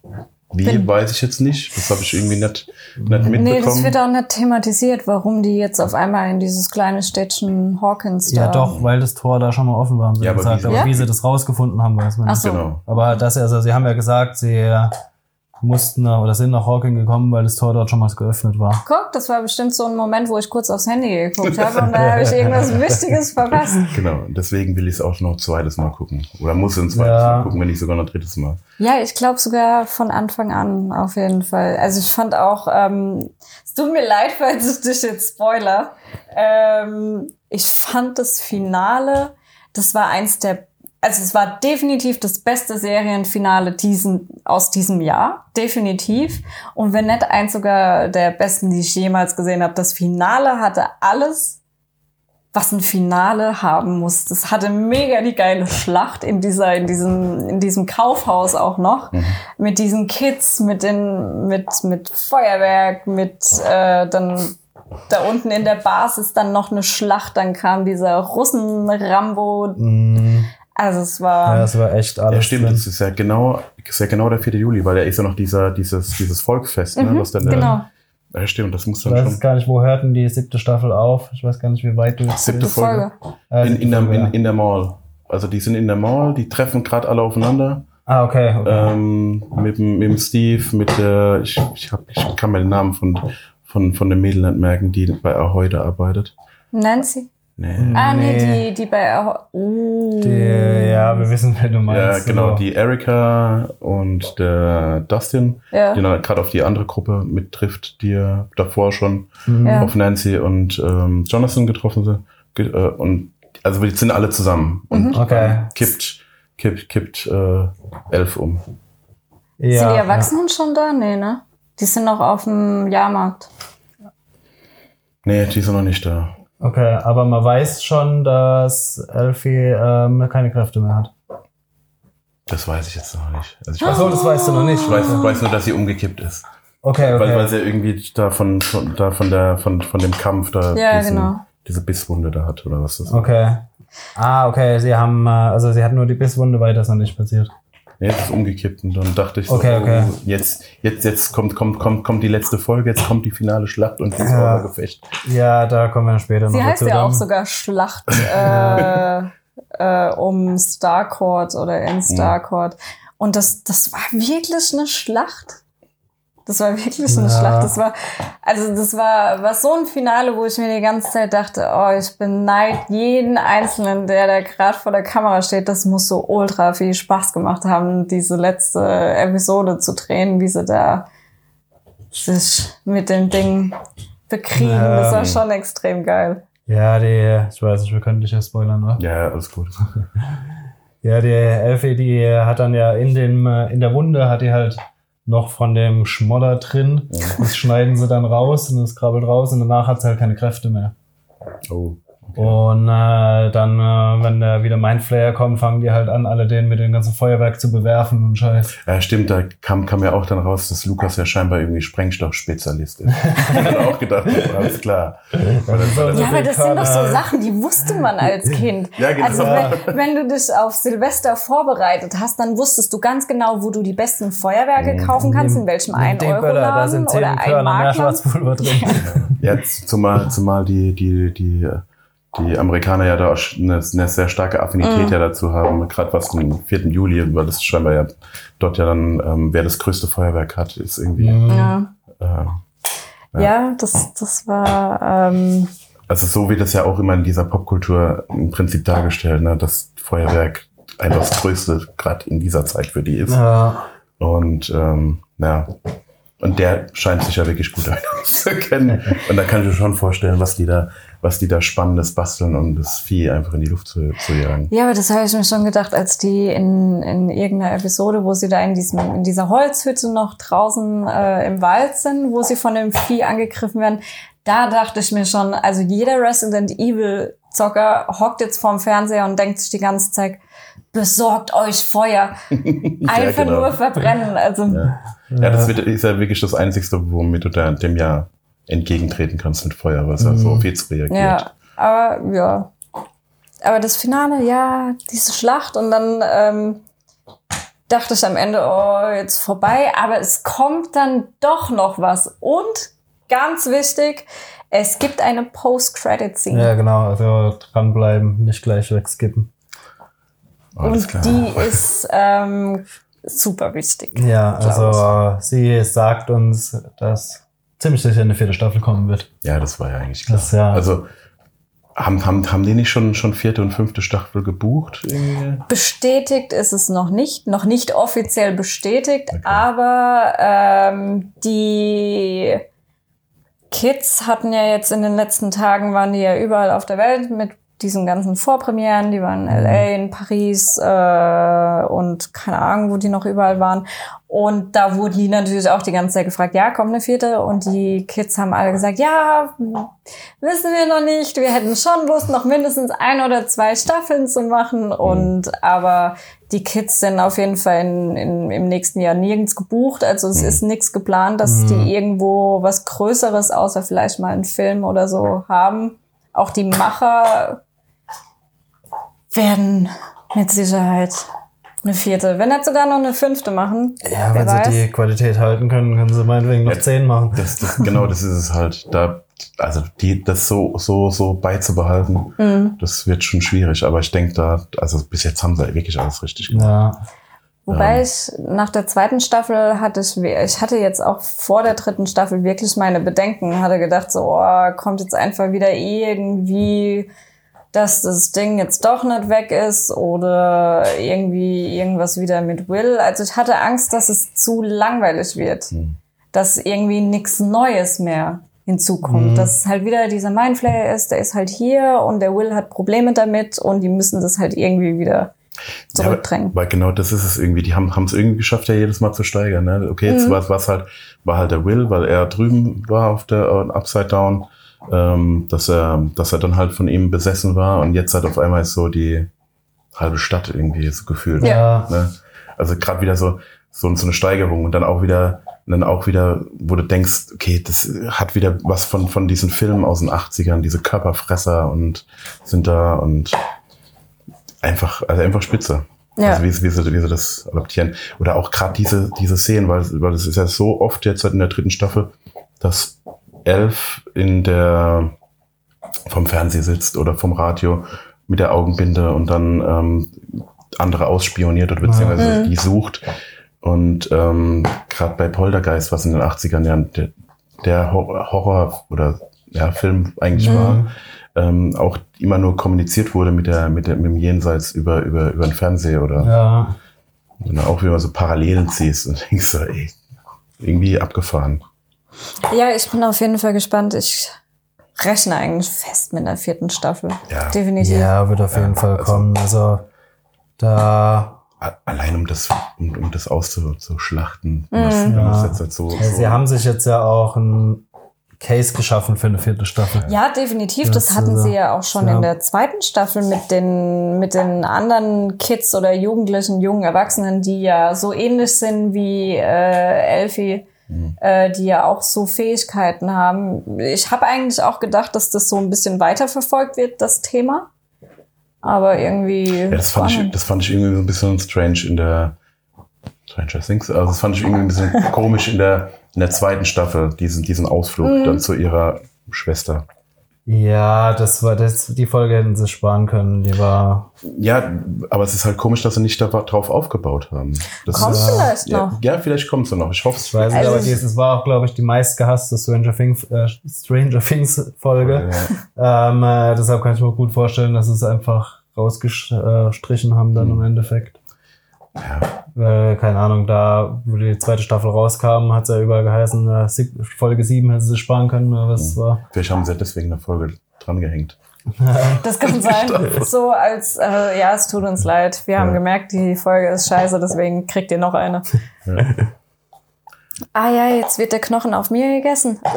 wie, Bin- weiß ich jetzt nicht. Das habe ich irgendwie nicht, nicht mitbekommen. Nee, das wird auch nicht thematisiert, warum die jetzt auf einmal in dieses kleine Städtchen Hawkins da. Ja, doch, weil das Tor da schon mal offen war, haben sie Ja, aber gesagt. wie- aber Ja? wie sie das rausgefunden haben, weiß man Ach nicht. so. Genau. Aber das, also, sie haben ja gesagt, sie mussten nach- oder sind nach Hawking gekommen, weil das Tor dort schon mal geöffnet war. Guck, das war bestimmt so ein Moment, wo ich kurz aufs Handy geguckt habe und da habe ich irgendwas Wichtiges verpasst. Genau, deswegen will ich es auch noch ein zweites Mal gucken. Oder muss ein zweites Ja. Mal gucken, wenn nicht sogar noch ein drittes Mal. Ja, ich glaube sogar von Anfang an auf jeden Fall. Also ich fand auch, ähm, es tut mir leid, falls ich dich jetzt spoiler. Ähm, ich fand das Finale, das war eins der, also es war definitiv das beste Serienfinale diesen, aus diesem Jahr. Definitiv. Und wenn nicht eins sogar der besten, die ich jemals gesehen habe. Das Finale hatte alles, was ein Finale haben muss. Das hatte mega die geile Schlacht in dieser, in diesem, in diesem Kaufhaus auch noch. Mit diesen Kids, mit den, mit, mit Feuerwerk, mit, äh, dann, da unten in der Basis dann noch eine Schlacht, dann kam dieser Russen-Rambo. Mhm. Also es war, Ja, das war echt alles. Ja, stimmt, drin. das ist ja genau, ist ja genau der 4. Juli, weil da ist ja noch dieser, dieses, dieses Volksfest, ne, Mhm, was dann genau. Ja, stimmt, das muss Ich dann weiß schon. gar nicht, wo hört denn die siebte Staffel auf? Ich weiß gar nicht, wie weit du jetzt Siebte bist. Folge. Äh, In, in, der, Folge, in, ja. in der Mall. Also die sind in der Mall, die treffen gerade alle aufeinander. Ah, okay. okay. Ähm, mit, dem- mit dem Steve, mit der, ich, ich, hab, ich kann mir den Namen von, von, von dem Mädel nicht merken, die bei Ahoy da arbeitet. Nancy. Nee. Ah, nee, Nee. die, die bei, oh. die, ja, wir wissen, wer du Ja, meinst. genau, So. die Erika und der Dustin, Ja. die dann gerade auf die andere Gruppe mittrifft, die ja davor schon Mhm. Ja. auf Nancy und ähm, Jonathan getroffen sind. Ge äh, und also die sind alle zusammen und Mhm. Okay. kippt, kippt, kippt äh, elf um. Ja, sind die Erwachsenen schon da? Nee, ne? Die sind noch auf dem Jahrmarkt. Nee, die sind noch nicht da. Okay, aber man weiß schon, dass Elfie ähm, keine Kräfte mehr hat. Das weiß ich jetzt noch nicht. Also ich weiß, Achso, das weißt du noch nicht. ich weiß, ich weiß nur, dass sie umgekippt ist. Okay, Weil, weil okay. sie irgendwie da von, von, da von, der, von, von dem Kampf da Ja, diesen, genau. diese Bisswunde da hat oder was das ist. Okay. Ah, okay, sie haben, äh, also sie hat nur die Bisswunde, weiter ist noch nicht passiert. Nee, es ist umgekippt und dann dachte ich so, Okay, okay. oh, jetzt, jetzt, jetzt kommt, kommt, kommt, kommt die letzte Folge, jetzt kommt die finale Schlacht und dieses Ja. Gefecht. Ja, da kommen wir später Sie noch heißt dazu. ja auch sogar Schlacht äh, äh, um Starcourt oder in Starcourt. Und das, das war wirklich eine Schlacht. Das war wirklich eine Ja. Schlacht. Das war, also das war, war so ein Finale, wo ich mir die ganze Zeit dachte, oh, ich beneid jeden Einzelnen, der da gerade vor der Kamera steht. Das muss so ultra viel Spaß gemacht haben, diese letzte Episode zu drehen, wie sie da sich mit dem Ding bekriegen. Ja. Das war schon extrem geil. Ja, die, ich weiß nicht, wir können dich ja spoilern, ne? Ja, alles gut. Ja, die Elfie, die hat dann ja in dem, äh, in der Wunde hat die halt noch von dem Schmodder drin. Das schneiden sie dann raus und es krabbelt raus und danach hat sie halt keine Kräfte mehr. Oh. Und äh, dann, äh, wenn der wieder Mindflayer kommt, fangen die halt an, alle den mit dem ganzen Feuerwerk zu bewerfen und Scheiß. Ja, stimmt, da kam, kam ja auch dann raus, dass Lukas ja scheinbar irgendwie Sprengstoffspezialist ist. ich hab auch gedacht, oh, alles klar. Ja, aber das sind doch so Sachen, die wusste man als Kind. Ja, genau. Also wenn, wenn du dich auf Silvester vorbereitet hast, dann wusstest du ganz genau, wo du die besten Feuerwerke kaufen kannst, in welchem Nimm den Böller, da 1-Euro-Laden sind zehn oder ein Körner mehr. Schwarzpulver drin. ja, zumal, zumal die, die, die, die Amerikaner ja da auch eine, eine sehr starke Affinität ja dazu haben, gerade was den 4. Juli, weil das scheinbar ja dort ja dann, ähm, wer das größte Feuerwerk hat, ist irgendwie. Ja, Äh, ja das, das war... Ähm, also so wird das ja auch immer in dieser Popkultur im Prinzip dargestellt, ne, dass Feuerwerk einfach das Größte gerade in dieser Zeit für die ist. Ja. Und ähm, ja, und der scheint sich ja wirklich gut auszukennen. Und da kann ich mir schon vorstellen, was die da, was die da Spannendes basteln, um das Vieh einfach in die Luft zu, zu jagen. Ja, aber das habe ich mir schon gedacht, als die in, in irgendeiner Episode, wo sie da in, diesem, in dieser Holzhütte noch draußen äh, im Wald sind, wo sie von dem Vieh angegriffen werden, da dachte ich mir schon, also jeder Resident Evil Zocker hockt jetzt vorm Fernseher und denkt sich die ganze Zeit, besorgt euch Feuer. Einfach genau. nur verbrennen. Also Ja, ja das wird, ist ja wirklich das Einzigste, womit du da, dem ja entgegentreten kannst mit Feuer, was ja so auf Hitze reagiert. Ja, aber ja. Aber das Finale, ja, diese Schlacht und dann ähm, dachte ich am Ende, oh, jetzt vorbei. Aber es kommt dann doch noch was. Und ganz wichtig, es gibt eine Post-Credit-Scene. ja, genau. Also dranbleiben, nicht gleich wegskippen. Alles und klar. die ist ähm, super wichtig. Ja, also sie sagt uns, dass ziemlich sicher eine vierte Staffel kommen wird. Ja, das war ja eigentlich klar. Das ja- Also haben, haben, haben die nicht schon, schon vierte und fünfte Staffel gebucht? Bestätigt ist es noch nicht, noch nicht offiziell bestätigt, Okay. aber ähm, die Kids hatten ja jetzt in den letzten Tagen, waren die ja überall auf der Welt mit diesen ganzen Vorpremieren, die waren in LA, in Paris äh, und keine Ahnung, wo die noch überall waren. Und da wurden die natürlich auch die ganze Zeit gefragt, ja, kommt eine vierte? Und die Kids haben alle gesagt, ja, wissen wir noch nicht. Wir hätten schon Lust, noch mindestens ein oder zwei Staffeln zu machen. Und aber die Kids sind auf jeden Fall in, in, im nächsten Jahr nirgends gebucht. Also es ist nichts geplant, dass die irgendwo was Größeres, außer vielleicht mal einen Film oder so haben. Auch die Macher werden mit Sicherheit eine vierte, wenn nicht sogar noch eine fünfte machen. Ja, wenn sie weiß. die Qualität halten können, können sie meinetwegen noch Ja. zehn machen. Das, das, genau, das ist es halt. Da, also die, das so, so, so beizubehalten, Mhm. das wird schon schwierig. Aber ich denke da, also bis jetzt haben sie wirklich alles richtig gemacht. Ja. Wobei ich nach der zweiten Staffel hatte ich, ich hatte jetzt auch vor der dritten Staffel wirklich meine Bedenken, hatte gedacht so, oh, kommt jetzt einfach wieder irgendwie, dass das Ding jetzt doch nicht weg ist oder irgendwie irgendwas wieder mit Will. Also ich hatte Angst, dass es zu langweilig wird, dass irgendwie nichts Neues mehr hinzukommt. Dass es halt wieder dieser Mindflayer ist, der ist halt hier und der Will hat Probleme damit und die müssen das halt irgendwie wieder zurückdrängen. Ja, weil genau das ist es irgendwie. Die haben es irgendwie geschafft, ja jedes Mal zu steigern. Ne? Okay, Mhm. jetzt war es halt, war halt der Will, weil er drüben war auf der äh, Upside Down, ähm, dass er, dass er dann halt von ihm besessen war und jetzt halt auf einmal ist so die halbe Stadt irgendwie so gefühlt. Ja. Ne? Also gerade wieder so, so, so eine Steigerung und dann auch wieder, dann auch wieder, wo du denkst, okay, das hat wieder was von, von diesen Filmen aus den 80ern, diese Körperfresser und sind da und einfach, also einfach spitze. Ja. Also wie, sie- wie, sie, wie sie das adaptieren. Oder auch gerade diese, diese Szenen, weil, weil es ist ja so oft jetzt halt in der dritten Staffel, dass Elf in der vom Fernseher sitzt oder vom Radio mit der Augenbinde und dann ähm, andere ausspioniert oder beziehungsweise die sucht. Und ähm, gerade bei Poltergeist, was in den 80ern ja der, der Hor- Horror oder ja, Film eigentlich war, ähm, auch immer nur kommuniziert wurde mit der, mit, der, mit dem Jenseits über, über, über den Fernseher oder Ja. und dann auch wie man so Parallelen ziehst und denkst so, ey, irgendwie abgefahren. Ja, ich bin auf jeden Fall gespannt. Ich rechne eigentlich fest mit der vierten Staffel. Ja. Definitiv. Ja, wird auf jeden Fall also- kommen. Also da Allein um das, um, um das auszuschlachten. Mhm. Ja. das jetzt nicht so, Ja, so Sie haben sich jetzt ja auch ein Case geschaffen für eine vierte Staffel. Ja, definitiv. Das, Das, hatten äh, sie ja auch schon ja. in der zweiten Staffel mit den, mit den anderen Kids oder Jugendlichen, jungen Erwachsenen, die ja so ähnlich sind wie äh, Elfie, äh, die ja auch so Fähigkeiten haben. Ich habe eigentlich auch gedacht, dass das so ein bisschen weiterverfolgt wird, das Thema. Aber irgendwie. Ja, das fand, ich, das fand ich irgendwie so ein bisschen strange in der Stranger Things. Also das fand ich irgendwie ein bisschen komisch in der, in der zweiten Staffel, diesen, diesen Ausflug Mhm. dann zu ihrer Schwester. Ja, das war das, die Folge hätten sie sparen können. Die war. Ja, aber es ist halt komisch, dass sie nicht da- drauf aufgebaut haben. Das Kommt ist, vielleicht ja, noch. Ja, vielleicht kommt sie noch. Ich hoffe es. Ich weiß nicht, Also- aber dieses war auch, glaube ich, die meistgehasste Stranger Things, äh, Stranger Things Folge. Ähm, äh, deshalb kann ich mir gut vorstellen, dass sie es einfach rausgestrichen haben dann Mhm. im Endeffekt. Ja, Weil, keine Ahnung, da, wo die zweite Staffel rauskam, hat es ja überall geheißen, äh, sieb- Folge 7 hätten sie sparen können, aber es war. vielleicht haben sie deswegen eine Folge dran gehängt. Das kann sein. So als, äh, ja, es tut uns leid. Wir haben Ja. gemerkt, die Folge ist scheiße, deswegen kriegt ihr noch eine. Ja. Ah ja, jetzt wird der Knochen auf mir gegessen.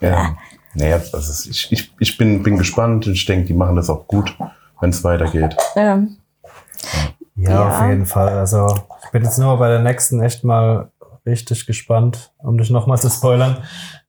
Ja. Naja, also ich, ich, ich bin, bin gespannt und ich denke, die machen das auch gut, wenn es weitergeht. ähm, Ja, Ja. auf jeden Fall. Also, ich bin jetzt nur bei der nächsten echt mal richtig gespannt, um dich nochmal zu spoilern.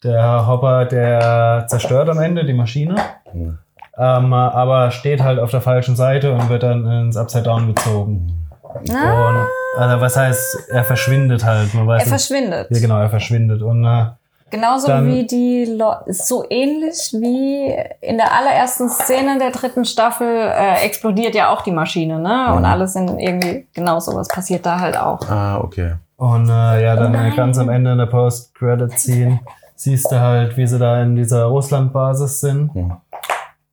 Der Hopper, der zerstört am Ende die Maschine, Hm. ähm, aber steht halt auf der falschen Seite und wird dann ins Upside Down gezogen. ah, Und, also, was heißt, er verschwindet halt. Man weiß er nicht- verschwindet. Ja, genau, er verschwindet. Und äh, Genauso Dann- wie die Le so ähnlich wie in der allerersten Szene der dritten Staffel äh, explodiert ja auch die Maschine, ne? Und Mhm. alles in irgendwie genau sowas passiert da halt auch. Ah, okay. Und äh, ja, dann Oh ganz am Ende in der Post-Credit-Scene siehst du halt, wie sie da in dieser Russland-Basis sind. Hm.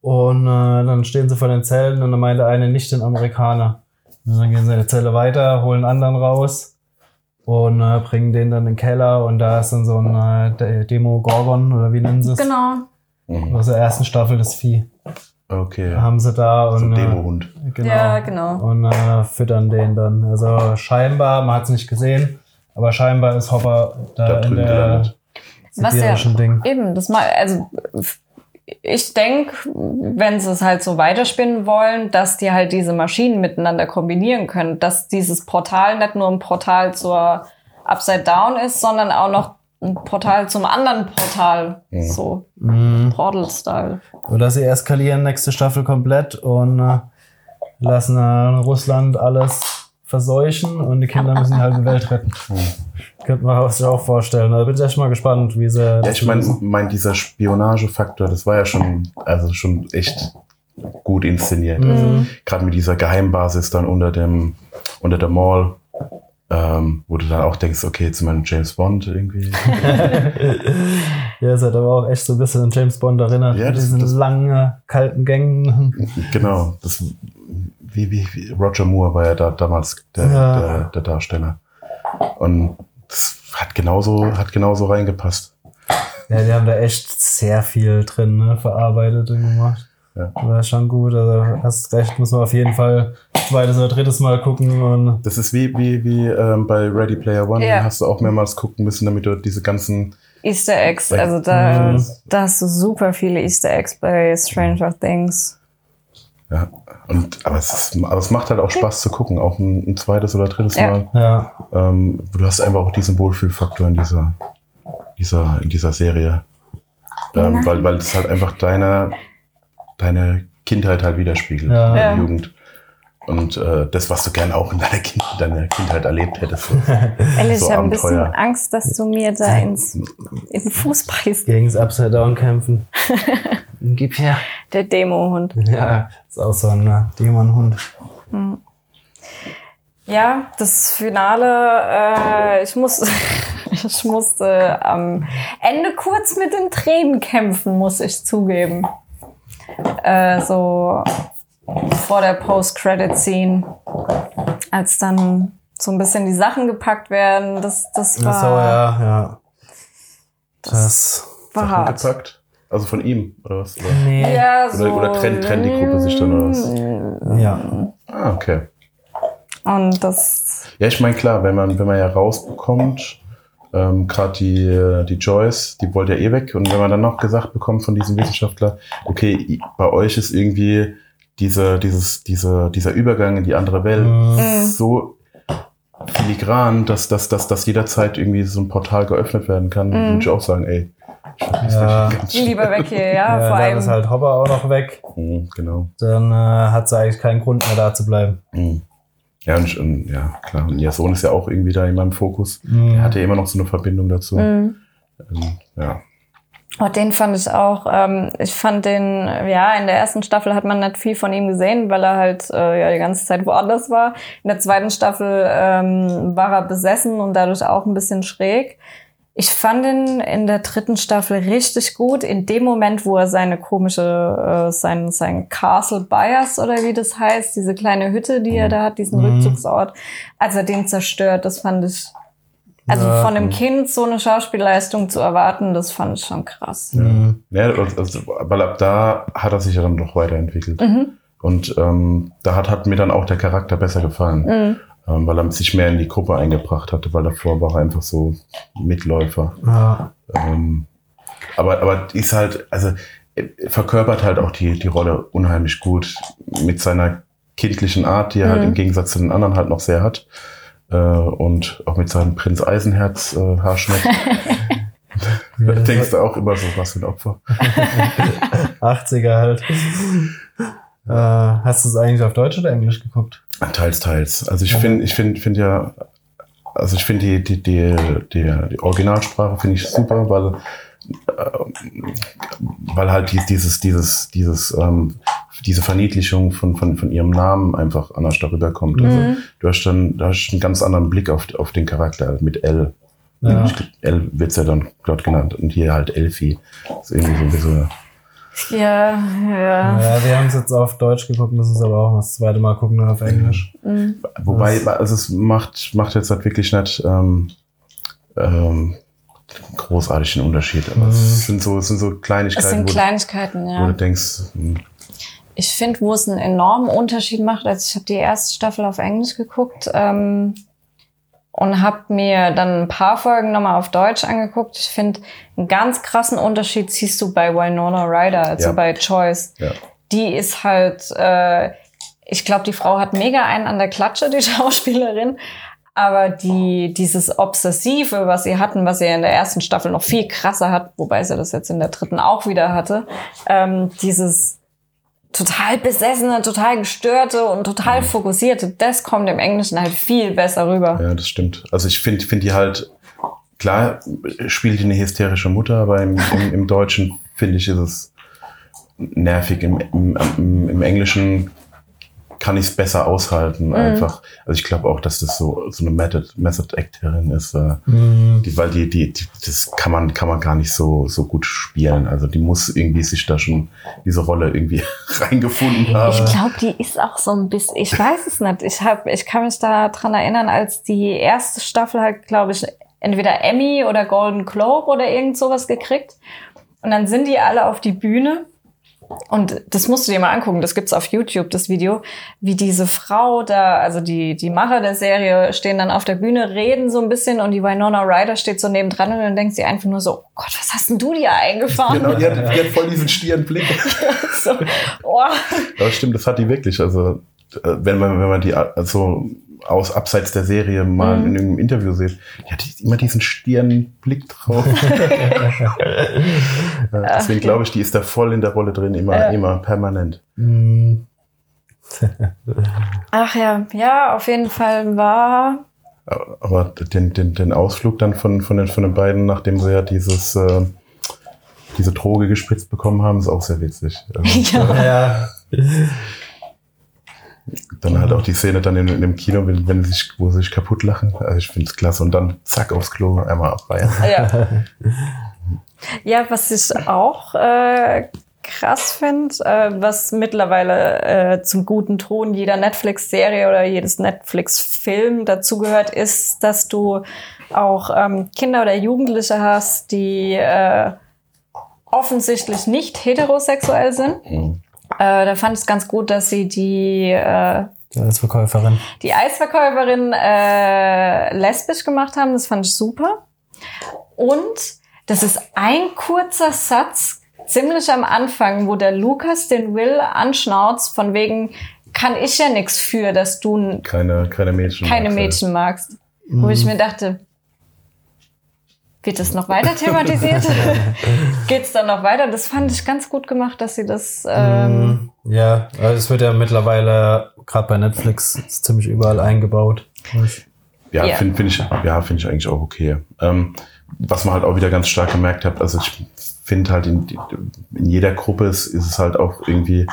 Und äh, dann stehen sie vor den Zellen und dann meint der eine nicht den Amerikaner. Und dann gehen sie in die Zelle weiter, holen einen anderen raus und äh, bringen den dann in den Keller und da ist dann so ein äh, De- Demo-Gorgon oder wie nennen sie es? Genau. Mhm. Aus der ersten Staffel das Vieh. Okay. Haben sie da so und ein äh, Demohund. Genau. Ja, genau. Und äh, füttern den dann. Also scheinbar, man hat es nicht gesehen, aber scheinbar ist Hopper da, Da in der gelandet. Was ja Ding. eben, das mal, also ich denke, wenn sie es halt so weiterspinnen wollen, dass die halt diese Maschinen miteinander kombinieren können, dass dieses Portal nicht nur ein Portal zur Upside Down ist, sondern auch noch ein Portal zum anderen Portal. Mhm. So Mhm. Portal-Style. Oder sie eskalieren nächste Staffel komplett und äh, lassen äh, Russland alles verseuchen und die Kinder müssen halt die Welt retten. Könnte man sich auch vorstellen. Da bin ich echt mal gespannt, wie sie. Ja, ich meine, mein, dieser Spionagefaktor, das war ja schon, also schon echt gut inszeniert. Mhm. Also, Gerade mit dieser Geheimbasis dann unter dem, unter der Mall, ähm, wo du dann auch denkst, okay, wir in James Bond irgendwie. ja, es hat aber auch echt so ein bisschen an James Bond erinnert. Ja, mit das- diesen das- langen, kalten Gängen. genau. Das, wie, wie, wie Roger Moore war ja da damals der, Ja. der, der Darsteller. Und das hat genauso, hat genauso reingepasst. Ja, die haben da echt sehr viel drin ne, verarbeitet und gemacht. Ja. War schon gut. Also hast recht, muss man auf jeden Fall zweites oder drittes Mal gucken. Und Das ist wie, wie, wie ähm, bei Ready Player One, Ja. hast du auch mehrmals gucken müssen, damit du diese ganzen Easter Eggs, also da, Mhm. da hast du super viele Easter Eggs bei Stranger Things. Ja, und, aber, es ist, aber es macht halt auch Spaß zu gucken, auch ein, ein zweites oder drittes Ja. Mal. ja, Ähm, du hast einfach auch diesen Wohlfühlfaktor in dieser, dieser, in dieser Serie. Ähm, weil, weil es halt einfach deine, deine Kindheit halt widerspiegelt, Ja. deine Ja. Jugend. Und äh, das, was du gern auch in deiner, kind, deiner Kindheit erlebt hättest. So. Ehrlich, So ich habe ein bisschen. Angst, dass du mir da ins, in den Fuß beißt. gegen das Upside Down kämpfen. Gib her. Der Demo-Hund. Ja, ist auch so ein äh, Dämonhund. Ja, das Finale, äh, ich muss, ich musste am Ende kurz mit den Tränen kämpfen, muss ich zugeben. Äh, so vor der Post-Credit-Scene, als dann so ein bisschen die Sachen gepackt werden, das, das war, so, ja, ja. Das. war Sachen hart. gepackt? Also von ihm, oder was? Oder, Nee. Ja, oder, so. oder trennt, trennt die Gruppe sich dann, oder was? Ja. Ah, okay. Und das, Ja, ich meine, klar, wenn man, wenn man ja rausbekommt, ähm, gerade die, äh, die Joyce, die wollte ja eh weg. Und wenn man dann noch gesagt bekommt von diesem Wissenschaftler, okay, bei euch ist irgendwie diese, dieses, diese, dieser Übergang in die andere Welt Mhm. so filigran, dass, dass, dass, dass jederzeit irgendwie so ein Portal geöffnet werden kann, Mhm. würde ich auch sagen, ey, Ja. lieber weg hier, ja, Ja, vor dann allem. ist halt Hopper auch noch weg. Mhm, genau. Dann äh, hat sie eigentlich keinen Grund mehr da zu bleiben. Mhm. Ja, und, und ja, klar. Und ihr Sohn ist ja auch irgendwie da in meinem Fokus. Mhm. Er hat ja immer noch so eine Verbindung dazu. Mhm. Ähm, ja. Oh, den fand ich auch. Ähm, ich fand den, ja, in der ersten Staffel hat man nicht viel von ihm gesehen, weil er halt äh, ja die ganze Zeit woanders war. In der zweiten Staffel ähm, war er besessen und dadurch auch ein bisschen schräg. Ich fand ihn in der dritten Staffel richtig gut. In dem Moment, wo er seine komische, äh, sein, sein Castle Bias oder wie das heißt, diese kleine Hütte, die er da hat, diesen Mhm. Rückzugsort, als er den zerstört, das fand ich, also von einem Kind so eine Schauspielleistung zu erwarten, das fand ich schon krass. Mhm. Ja, also, weil ab da hat er sich ja dann noch weiterentwickelt. Mhm. Und ähm, da hat, hat mir dann auch der Charakter besser gefallen, Mhm. Ähm, weil er sich mehr in die Gruppe eingebracht hatte, weil davor war er einfach so Mitläufer. Ja. Ähm, aber, aber ist halt, also er verkörpert halt auch die, die Rolle unheimlich gut mit seiner kindlichen Art, die er halt Mhm. im Gegensatz zu den anderen halt noch sehr hat. Äh, und auch mit seinem Prinz Eisenherz äh, Haarschnitt. da denkst du auch immer so, was für ein Opfer. 80er halt. äh, hast du es eigentlich auf Deutsch oder Englisch geguckt? Teils, teils. Also ich finde, ich finde, finde ja, also ich finde die, die, die, die, die Originalsprache finde ich super, weil, äh, weil halt die- dieses, dieses, dieses, ähm, diese Verniedlichung von, von, von ihrem Namen einfach anders darüber kommt. Also Mhm. du hast dann, du hast einen ganz anderen Blick auf, auf den Charakter mit L. Ja. L wird's ja dann dort genannt und hier halt Elfie. Das ist irgendwie so ein bisschen, Ja, ja. Ja, wir haben es jetzt auf Deutsch geguckt, müssen es aber auch das zweite Mal gucken dann auf Englisch. Mhm. Wobei, also es macht, macht jetzt halt wirklich nicht ähm, ähm, großartigen Unterschied. Aber Mhm. es sind so, es sind so Kleinigkeiten, sind wo, du- Kleinigkeiten, wo ja. du denkst, hm, Ich finde, wo es einen enormen Unterschied macht, also ich habe die erste Staffel auf Englisch geguckt ähm, und habe mir dann ein paar Folgen nochmal auf Deutsch angeguckt. Ich finde, einen ganz krassen Unterschied siehst du bei Winona Ryder, also Ja. bei Choice. ja. Die ist halt, äh, ich glaube, die Frau hat mega einen an der Klatsche, die Schauspielerin. Aber die, dieses Obsessive, was sie hatten, was sie in der ersten Staffel noch viel krasser hat, wobei sie das jetzt in der dritten auch wieder hatte, ähm, dieses total besessene, total gestörte und total fokussierte, das kommt im Englischen halt viel besser rüber. ja, das stimmt. Also ich finde, finde die halt, klar spielt die eine hysterische Mutter, aber im, im, im Deutschen finde ich, ist es nervig. Im, im, im, im Englischen kann ich es besser aushalten, einfach. Also ich glaube auch, dass das so, so eine Method, Method Actorin ist. Äh, Mhm. Die, weil die, die, die, das kann man, kann man gar nicht so, so gut spielen. Also die muss irgendwie sich da schon diese Rolle irgendwie reingefunden haben. Ich glaube, die ist auch so ein bisschen, ich weiß es nicht. Ich hab, ich kann mich da dran erinnern, als die erste Staffel halt, glaube ich, entweder Emmy oder Golden Globe oder irgend sowas gekriegt. Und dann sind die alle auf die Bühne. Und das musst du dir mal angucken, das gibt's auf YouTube, das Video, wie diese Frau da, also die, die Macher der Serie stehen dann auf der Bühne, reden so ein bisschen und die Winona Ryder steht so nebendran und dann denkt sie einfach nur so, oh Gott, was hast denn du dir eingefahren? Genau, die hat, die hat voll diesen stieren Blick. so, oh. Aber stimmt, das hat die wirklich. Also, äh, wenn man, wenn man die also aus abseits der Serie mal Mhm. in irgendeinem Interview sieht, die hat immer diesen stieren Blick drauf. ja, deswegen glaube ich, die ist da voll in der Rolle drin, immer, Ja. immer permanent. Mhm. Ach ja, ja, auf jeden Fall war. Aber den, den, den Ausflug dann von, von, den, von den beiden, nachdem sie ja dieses, äh, diese Droge gespritzt bekommen haben, ist auch sehr witzig. Also, Ja. Ja. Dann halt auch die Szene dann in, in dem Kino, wenn, wenn sie sich, wo sie sich kaputt lachen. Also ich finde es klasse. Und dann zack aufs Klo, einmal abreißen. Ja. ja, was ich auch äh, krass finde, äh, was mittlerweile äh, zum guten Ton jeder Netflix-Serie oder jedes Netflix-Film dazugehört, ist, dass du auch ähm, Kinder oder Jugendliche hast, die äh, offensichtlich nicht heterosexuell sind. Mhm. Äh, da fand ich es ganz gut, dass sie die, äh, Die Eisverkäuferin. die Eisverkäuferin äh, lesbisch gemacht haben. Das fand ich super. Und das ist ein kurzer Satz, ziemlich am Anfang, wo der Lukas den Will anschnauzt, von wegen, kann ich ja nichts für, dass du Keine, keine Mädchen. keine magst. Mädchen magst. Wo ich mir dachte, wird das noch weiter thematisiert? Geht's dann noch weiter? Das fand ich ganz gut gemacht, dass sie das. Ähm, Mhm. Ja, also es wird ja mittlerweile gerade bei Netflix ziemlich überall eingebaut. Ja, Ja. finde find ich, ja, finde ich eigentlich auch okay. Ähm, was man halt auch wieder ganz stark gemerkt hat, also ich finde halt in, in jeder Gruppe ist, ist es halt auch irgendwie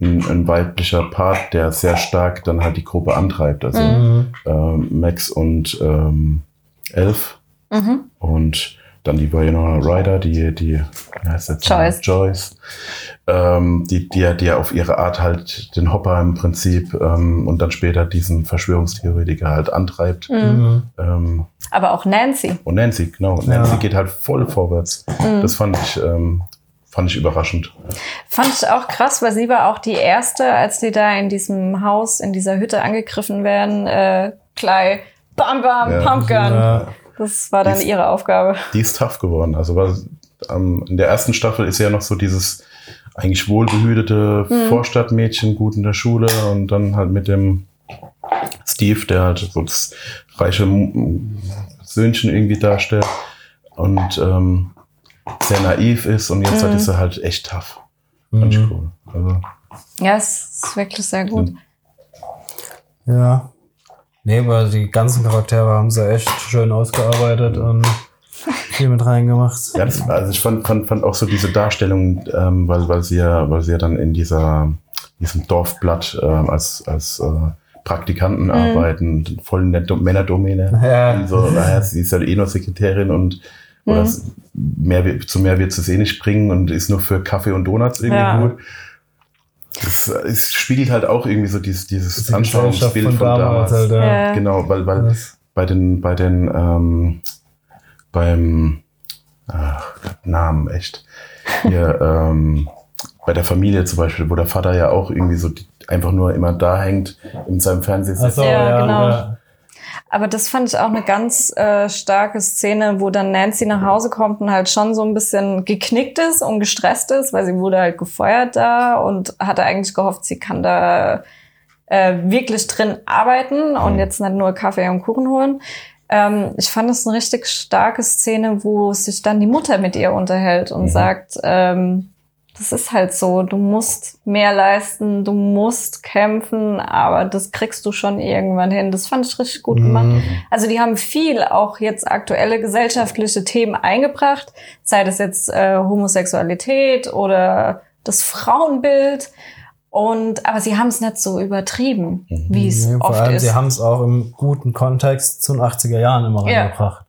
ein, ein weiblicher Part, der sehr stark dann halt die Gruppe antreibt. Also Mhm. ähm, Max und ähm, Elf mhm. und dann die Winona Ryder, die, die, wie heißt das? Joyce. Joyce. Ähm, die, die, ja- die ja auf ihre Art halt den Hopper im Prinzip ähm, und dann später diesen Verschwörungstheoretiker halt antreibt. Mhm. Ähm, Aber auch Nancy. und Nancy, genau. Ja. Nancy geht halt voll vorwärts. Mhm. Das fand ich, ähm, fand ich überraschend. Fand ich auch krass, weil sie war auch die erste, als die da in diesem Haus, in dieser Hütte angegriffen werden, äh, gleich Bam Bam, Ja. Pumpgun. Ja. Das war dann ist- ihre Aufgabe. Die ist tough geworden. Also weil, ähm, in der ersten Staffel ist ja noch so dieses eigentlich wohlbehütete Mhm. Vorstadtmädchen, gut in der Schule und dann halt mit dem Steve, der halt so das reiche Söhnchen irgendwie darstellt und ähm, sehr naiv ist und jetzt Mhm. halt ist er halt echt tough. Fand ich Mhm. cool. Also, Ja, es ist wirklich sehr gut. Ja. Nee, aber die ganzen Charaktere haben sie echt schön ausgearbeitet und viel mit reingemacht. Ja, das, also ich fand, fand, fand auch so diese Darstellung, ähm, weil, weil sie ja, weil sie ja dann in dieser, diesem Dorfblatt ähm, als, als äh, Praktikanten arbeiten, voll nette Männerdomäne. Ja. So, naja, sie ist halt eh nur Sekretärin und oder Mhm. mehr, wird- zu mehr wird es eh nicht bringen und ist nur für Kaffee und Donuts irgendwie Ja. gut. Das, es spiegelt halt auch irgendwie so dieses, dieses Anschauungsbild von, damals. halt, ja. Genau, weil, weil Das- bei den, bei den, ähm, beim, ach, Namen, echt. Hier, ähm, bei der Familie zum Beispiel, wo der Vater ja auch irgendwie so die, einfach nur immer da hängt in seinem Ach Fernsehsitz. so, Ja, ja, genau. ja. Aber das fand ich auch eine ganz äh, starke Szene, wo dann Nancy nach Hause kommt und halt schon so ein bisschen geknickt ist und gestresst ist, weil sie wurde halt gefeuert da und hatte eigentlich gehofft, sie kann da äh, wirklich drin arbeiten und Mhm. jetzt nicht nur Kaffee und Kuchen holen. Ähm, ich fand das eine richtig starke Szene, wo sich dann die Mutter mit ihr unterhält und Mhm. sagt, ähm, das ist halt so, du musst mehr leisten, du musst kämpfen, aber das kriegst du schon irgendwann hin. Das fand ich richtig gut gemacht. Mhm. Also die haben viel auch jetzt aktuelle gesellschaftliche Themen eingebracht, sei das jetzt äh, Homosexualität oder das Frauenbild. Und aber sie haben es nicht so übertrieben, wie es Nee, vor oft allem, ist. sie haben es auch im guten Kontext zu den 80er Jahren immer Ja. reingebracht.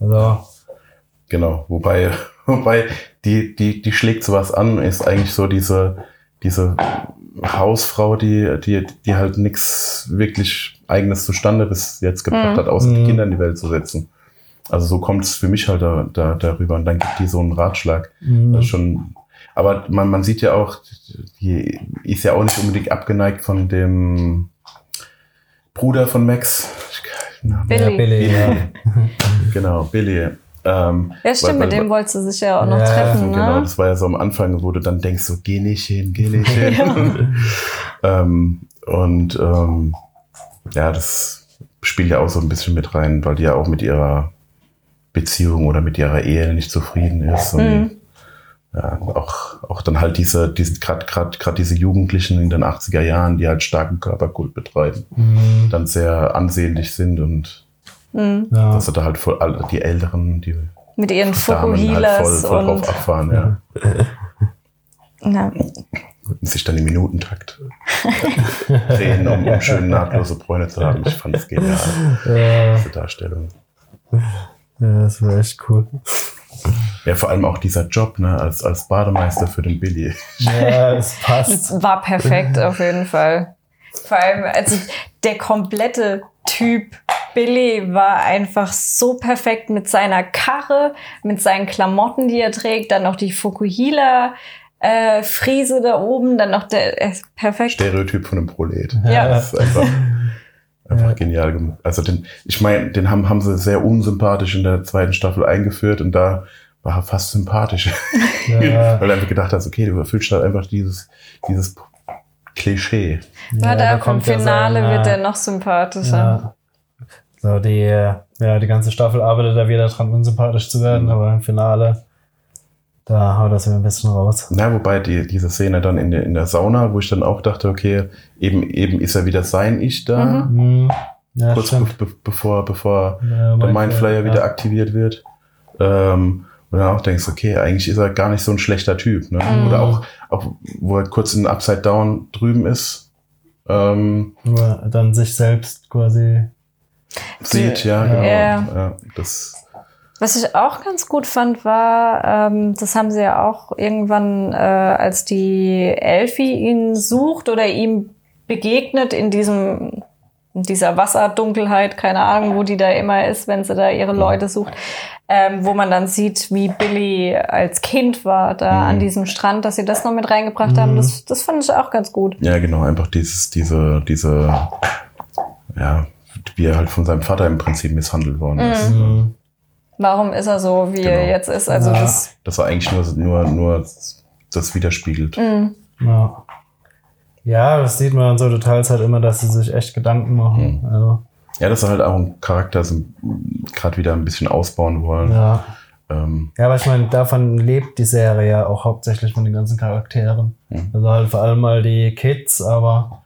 Also, Genau, wobei, wobei die, die, die schlägt sowas an, ist eigentlich so diese, diese Hausfrau, die, die, die halt nichts wirklich eigenes zustande bis jetzt gebracht Mhm. hat, außer die Mhm. Kinder in die Welt zu setzen. Also so kommt es für mich halt da, da, darüber und dann gibt die so einen Ratschlag. mh, Das ist schon, aber man, man sieht ja auch, die ist ja auch nicht unbedingt abgeneigt von dem Bruder von Max. Billy. Ja, Billy, ja. Genau, Billy. Ähm, ja, stimmt, weil- mit weil- dem wollte sie sich ja auch noch Ja, treffen, Genau, ne? das war ja so am Anfang, wo du dann denkst, so geh nicht hin, geh nicht hin. ähm, und ähm, ja, das spielt ja auch so ein bisschen mit rein, weil die ja auch mit ihrer Beziehung oder mit ihrer Ehe nicht zufrieden ist. Und Mhm. ja, auch, auch dann halt diese, diese gerade diese Jugendlichen in den 80er Jahren, die halt starken Körperkult betreiben, Mhm. dann sehr ansehnlich sind und Mhm. ja. dass sie da halt voll alle die Älteren, die Mit ihren Damen halt voll, Fukuhilas voll drauf und abfahren, ja. na, und sich dann im Minutentakt drehen, um, um schön nahtlose Bräune zu haben. Ich fand das genial, Ja, diese Darstellung. ja, das wäre echt cool. Ja, vor allem auch dieser Job, ne, als, als Bademeister für den Billy. Ja, es passt. Das war perfekt auf jeden Fall. Vor allem, also der komplette Typ Billy war einfach so perfekt mit seiner Karre, mit seinen Klamotten, die er trägt, dann noch die Fukuhila. Äh, Friese da oben, dann noch der äh, perfekt. Stereotyp von einem Prolet. Ja. Das ist einfach, einfach genial gemacht. Also den, ich meine, den haben, haben sie sehr unsympathisch in der zweiten Staffel eingeführt und da war er fast sympathisch. Ja. Weil du einfach gedacht hast, okay, du erfüllst halt einfach dieses, dieses Klischee. Ja, da da vom kommt ja Finale sein, wird er noch sympathischer. So, die, ja, die ganze Staffel arbeitet da wieder dran, unsympathisch zu werden, aber im Finale, da haut das wieder ein bisschen raus. Na, wobei die, diese Szene dann in der, in der Sauna, wo ich dann auch dachte, okay, eben, eben ist er wieder sein Ich da, Mhm. Ja, kurz be be bevor, bevor Ja, der Mindflayer wieder ja. aktiviert wird. Ähm, und dann auch denkst, okay, eigentlich ist er gar nicht so ein schlechter Typ. Ne? Mhm. Oder auch, auch, wo er kurz in Upside Down drüben ist, ähm, Nur dann sich selbst quasi. Sieht, ja, genau. Ja. Ja, das, Was ich auch ganz gut fand, war, ähm, das haben sie ja auch irgendwann, äh, als die Elfie ihn sucht oder ihm begegnet in diesem in dieser Wasserdunkelheit, keine Ahnung, wo die da immer ist, wenn sie da ihre Leute sucht, ähm, wo man dann sieht, wie Billy als Kind war da Mhm. an diesem Strand, dass sie das noch mit reingebracht haben. Das, das fand ich auch ganz gut. ja, genau, einfach dieses, diese, diese, ja, wie er halt von seinem Vater im Prinzip misshandelt worden ist. Mhm. Warum ist er so, wie er Genau. jetzt ist? Also Ja. das, Dass er eigentlich nur, nur, nur das widerspiegelt. mh, Ja. ja, das sieht man an so Details halt immer, dass sie sich echt Gedanken machen. Mhm. Also, Ja, dass er halt auch einen Charakter so gerade wieder ein bisschen ausbauen wollen. ja. Ähm, Ja, aber ich meine, davon lebt die Serie ja auch hauptsächlich von den ganzen Charakteren. Mhm. Also halt vor allem mal die Kids, aber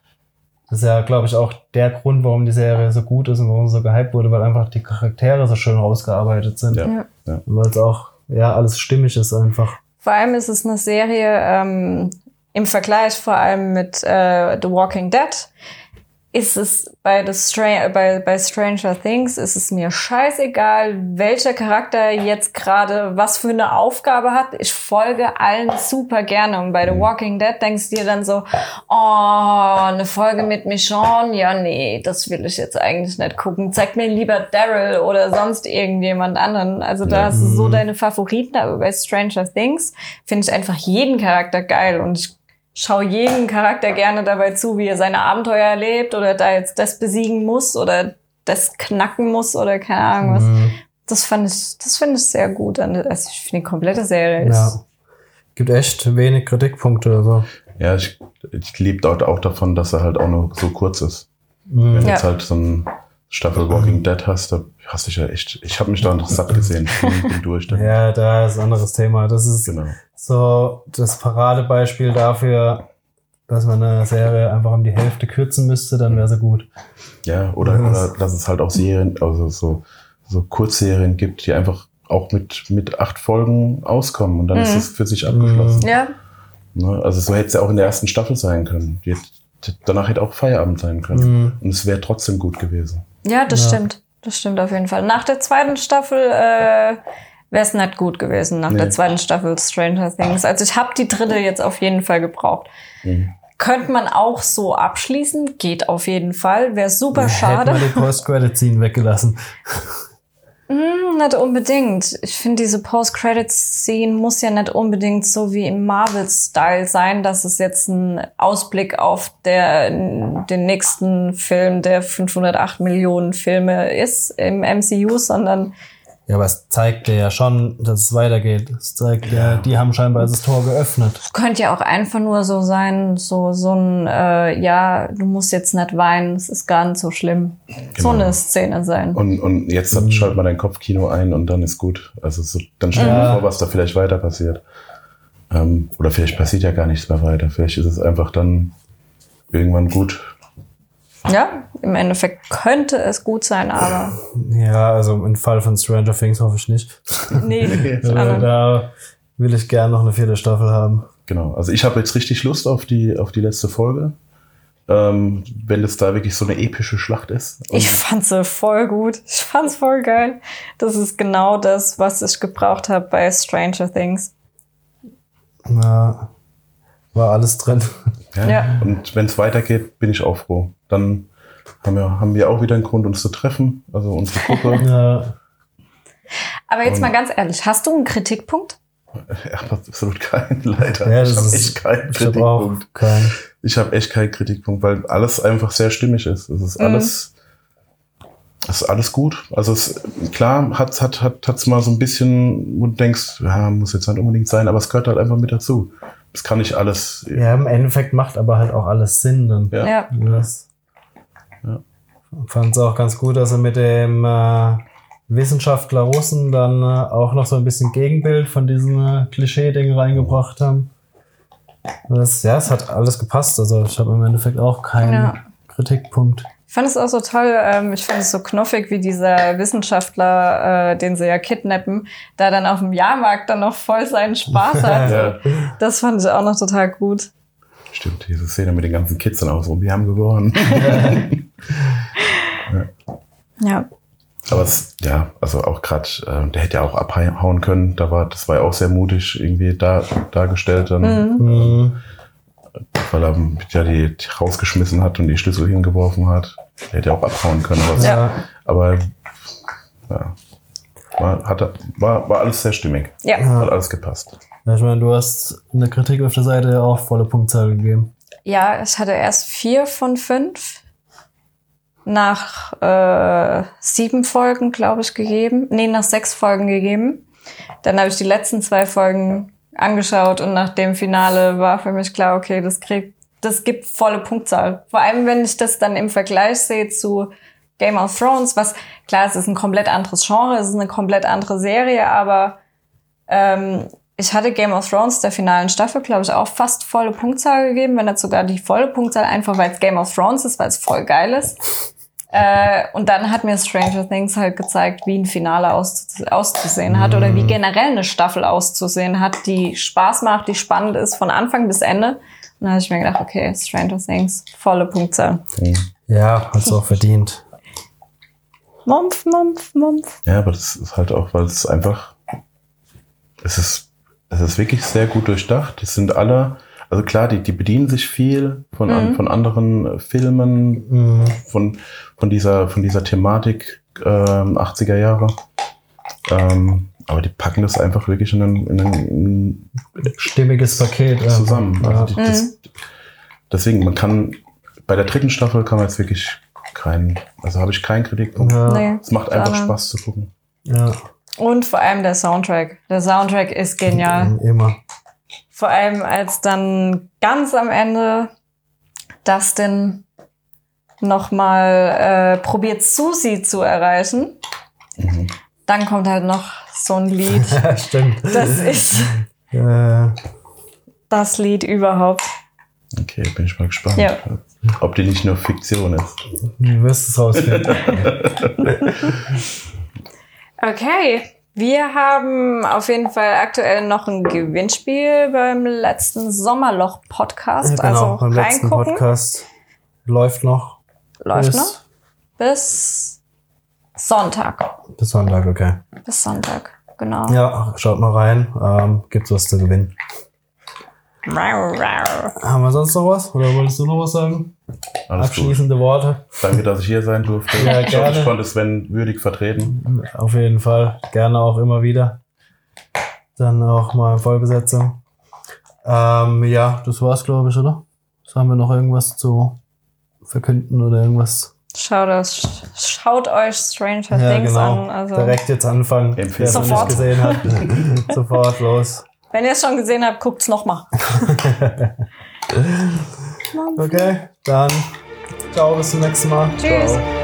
das ist ja, glaube ich, auch der Grund, warum die Serie so gut ist und warum sie so gehypt wurde, weil einfach die Charaktere so schön rausgearbeitet sind. ja. Ja. Weil es auch, ja, alles stimmig ist einfach. Vor allem ist es eine Serie ähm, im Vergleich vor allem mit äh, The Walking Dead. Ist es bei, The Stra bei, bei Stranger Things, ist es mir scheißegal, welcher Charakter jetzt gerade was für eine Aufgabe hat. Ich folge allen super gerne. Und bei The Walking Dead denkst du dir dann so, oh, eine Folge mit Michonne? Ja, nee, das will ich jetzt eigentlich nicht gucken. Zeig mir lieber Daryl oder sonst irgendjemand anderen. Also da hast du so deine Favoriten, aber bei Stranger Things finde ich einfach jeden Charakter geil und ich schaue jeden Charakter gerne dabei zu, wie er seine Abenteuer erlebt oder da jetzt das besiegen muss oder das knacken muss oder keine Ahnung was. Mhm. Das fand ich, das finde ich sehr gut. Also ich finde die komplette Serie Ja. ist, Gibt echt wenig Kritikpunkte. Also. Ja, ich, ich lebe dort auch davon, dass er halt auch nur so kurz ist. Mhm. Wenn Ja. jetzt halt so ein Staffel Walking Dead hast, da hast du dich ja echt, ich habe mich da noch satt gesehen. Ich bin, durch. Dann. Ja, da ist ein anderes Thema. Das ist Genau. so das Paradebeispiel dafür, dass man eine Serie einfach um die Hälfte kürzen müsste, dann wäre sie gut. Ja, oder, oder dass es halt auch Serien, also so, so Kurzserien gibt, die einfach auch mit, mit acht Folgen auskommen und dann ist Mhm. es für sich abgeschlossen. ja, Ne? Also so hätte es ja auch in der ersten Staffel sein können. Die danach hätte auch Feierabend sein können. Mhm. Und es wäre trotzdem gut gewesen. Ja, das Ja. stimmt. Das stimmt auf jeden Fall. Nach der zweiten Staffel äh, wäre es nicht gut gewesen. Nach Nee. der zweiten Staffel Stranger Things. Also ich habe die dritte jetzt auf jeden Fall gebraucht. Mhm. Könnte man auch so abschließen, geht auf jeden Fall. Wäre super Hätte schade. man die Post-Credit-Scene weggelassen. Hm, nicht unbedingt. Ich finde, diese Post-Credit-Scene muss ja nicht unbedingt so wie im Marvel-Style sein, dass es jetzt ein Ausblick auf der, den nächsten Film der 508 Millionen Filme ist im MCU, sondern Ja, aber es zeigt dir ja schon, dass es weitergeht. Es zeigt ja, die haben scheinbar das Tor geöffnet. es könnte ja auch einfach nur so sein, so, so ein, äh, ja, du musst jetzt nicht weinen, es ist gar nicht so schlimm. So Genau. eine Szene sein. Und, und jetzt Mhm. schalt mal dein Kopfkino ein und dann ist gut. Also so, dann stell dir Ja. vor, was da vielleicht weiter passiert. Ähm, oder vielleicht passiert ja gar nichts mehr weiter. Vielleicht ist es einfach dann irgendwann gut. Ja, im Endeffekt könnte es gut sein, aber Ja, also im Fall von Stranger Things hoffe ich nicht. nee. Aber, da will ich gern noch eine vierte Staffel haben. Genau. Also ich habe jetzt richtig Lust auf die, auf die letzte Folge. ähm, wenn es da wirklich so eine epische Schlacht ist. Und Ich fand sie voll gut. Ich fand's voll geil. Das ist genau das, was ich gebraucht habe bei Stranger Things. Ja, war alles drin. Ja. Ja. Und wenn es weitergeht, bin ich auch froh. Dann haben wir, haben wir auch wieder einen Grund, uns zu treffen. Also unsere Gruppe. Ja, Aber jetzt Und- mal ganz ehrlich, hast du einen Kritikpunkt? ja, absolut keinen, leider. ja ich das habe echt keinen ich hab Kritikpunkt. keinen. Ich habe echt keinen Kritikpunkt, weil alles einfach sehr stimmig ist. Es ist Mhm. alles, es ist alles gut. Also es, klar hat hat hat hat's mal so ein bisschen, wo du denkst, ja, muss jetzt nicht unbedingt sein, aber es gehört halt einfach mit dazu. Es kann nicht alles. Ja, im Endeffekt macht aber halt auch alles Sinn dann. Ja. Ja. Das Ja. Fand es auch ganz gut, dass sie mit dem äh, Wissenschaftler Russen dann äh, auch noch so ein bisschen Gegenbild von diesen äh, Klischee-Dingen reingebracht haben. Das, ja, es hat alles gepasst. Also ich habe im Endeffekt auch keinen Ja. Kritikpunkt. Ich fand es auch so toll, ähm, ich fand es so knuffig, wie dieser Wissenschaftler, äh, den sie ja kidnappen, da dann auf dem Jahrmarkt dann noch voll seinen Spaß hat. Ja, Das fand ich auch noch total gut. stimmt. Diese Szene mit den ganzen Kids dann auch so, wir haben gewonnen. Ja. Aber es, ja, also auch gerade, äh, der hätte ja auch abhauen können. Da war, das war ja auch sehr mutig irgendwie da, dargestellt dann, Mhm. Mhm. weil er ja die, die rausgeschmissen hat und die Schlüssel hingeworfen hat. Der hätte ja auch abhauen können. Aber, es- Ja. aber ja, war, hatte, war, war alles sehr stimmig. Ja. Hat alles gepasst. Ja, ich meine, du hast in der Kritik auf der Seite auch volle Punktzahl gegeben. Ja, ich hatte erst vier von fünf nach äh, sieben Folgen, glaube ich, gegeben. Nee, nach sechs Folgen gegeben. Dann habe ich die letzten zwei Folgen angeschaut und nach dem Finale war für mich klar, okay, das kriegt, das gibt volle Punktzahl. Vor allem, wenn ich das dann im Vergleich sehe zu Game of Thrones, was klar, es ist ein komplett anderes Genre, es ist eine komplett andere Serie, aber ähm, ich hatte Game of Thrones der finalen Staffel, glaube ich, auch fast volle Punktzahl gegeben, wenn nicht sogar die volle Punktzahl, einfach weil es Game of Thrones ist, weil es voll geil ist. Äh, und dann hat mir Stranger Things halt gezeigt, wie ein Finale auszu auszusehen hat oder wie generell eine Staffel auszusehen hat, die Spaß macht, die spannend ist von Anfang bis Ende. Und dann habe ich mir gedacht, okay, Stranger Things, volle Punktzahl. Ja, hat's auch verdient. Mumpf, mumpf, mumpf. Ja, aber das ist halt auch, weil es einfach, es ist, es ist wirklich sehr gut durchdacht. Es sind alle, also klar, die, die bedienen sich viel von, an, Mhm. von anderen äh, Filmen, Mhm. von, von dieser, von dieser Thematik ähm, 80er Jahre. Ähm, aber die packen das einfach wirklich in einen, in einen Stimmiges Paket. ja. zusammen. Also Ja. die, das, deswegen, man kann, bei der dritten Staffel kann man jetzt wirklich keinen, also habe ich keinen Kritikpunkt. Ja. Nee, Es macht einfach Spaß zu gucken. Ja, Und vor allem der Soundtrack. Der Soundtrack ist genial. immer. Vor allem als dann ganz am Ende Dustin nochmal äh, probiert, Susi zu erreichen. Mhm. Dann kommt halt noch so ein Lied. Stimmt. Das ist Äh, das Lied überhaupt. Okay, bin ich mal gespannt. Ja. Ob die nicht nur Fiktion ist. du wirst es rausfinden. Okay. Wir haben auf jeden Fall aktuell noch ein Gewinnspiel beim letzten Sommerloch-Podcast. Ja, genau, also beim letzten. Podcast läuft noch. Läuft bis, noch. Bis Sonntag. Bis Sonntag, okay. Bis Sonntag, genau. Ja, schaut mal rein. Ähm, gibt's was zu gewinnen. Rau, rau. Haben wir sonst noch was? Oder wolltest du noch was sagen? Alles gut. Abschließende Worte. Danke, dass ich hier sein durfte. Ja, ich hoffe, ich gerne. konnte Sven würdig vertreten. Auf jeden Fall. Gerne auch immer wieder. Dann auch mal Vollbesetzung. Ähm, ja, das war's, glaube ich, oder? Was haben wir noch irgendwas zu verkünden oder irgendwas? Schaut, euch, schaut euch Stranger Ja, Things genau. an. Also, Direkt jetzt anfangen. Wer es noch nicht Sofort. gesehen hat. Sofort los. wenn ihr es schon gesehen habt, guckt's nochmal. Okay, dann ciao, bis zum nächsten Mal. Tschüss. Ciao.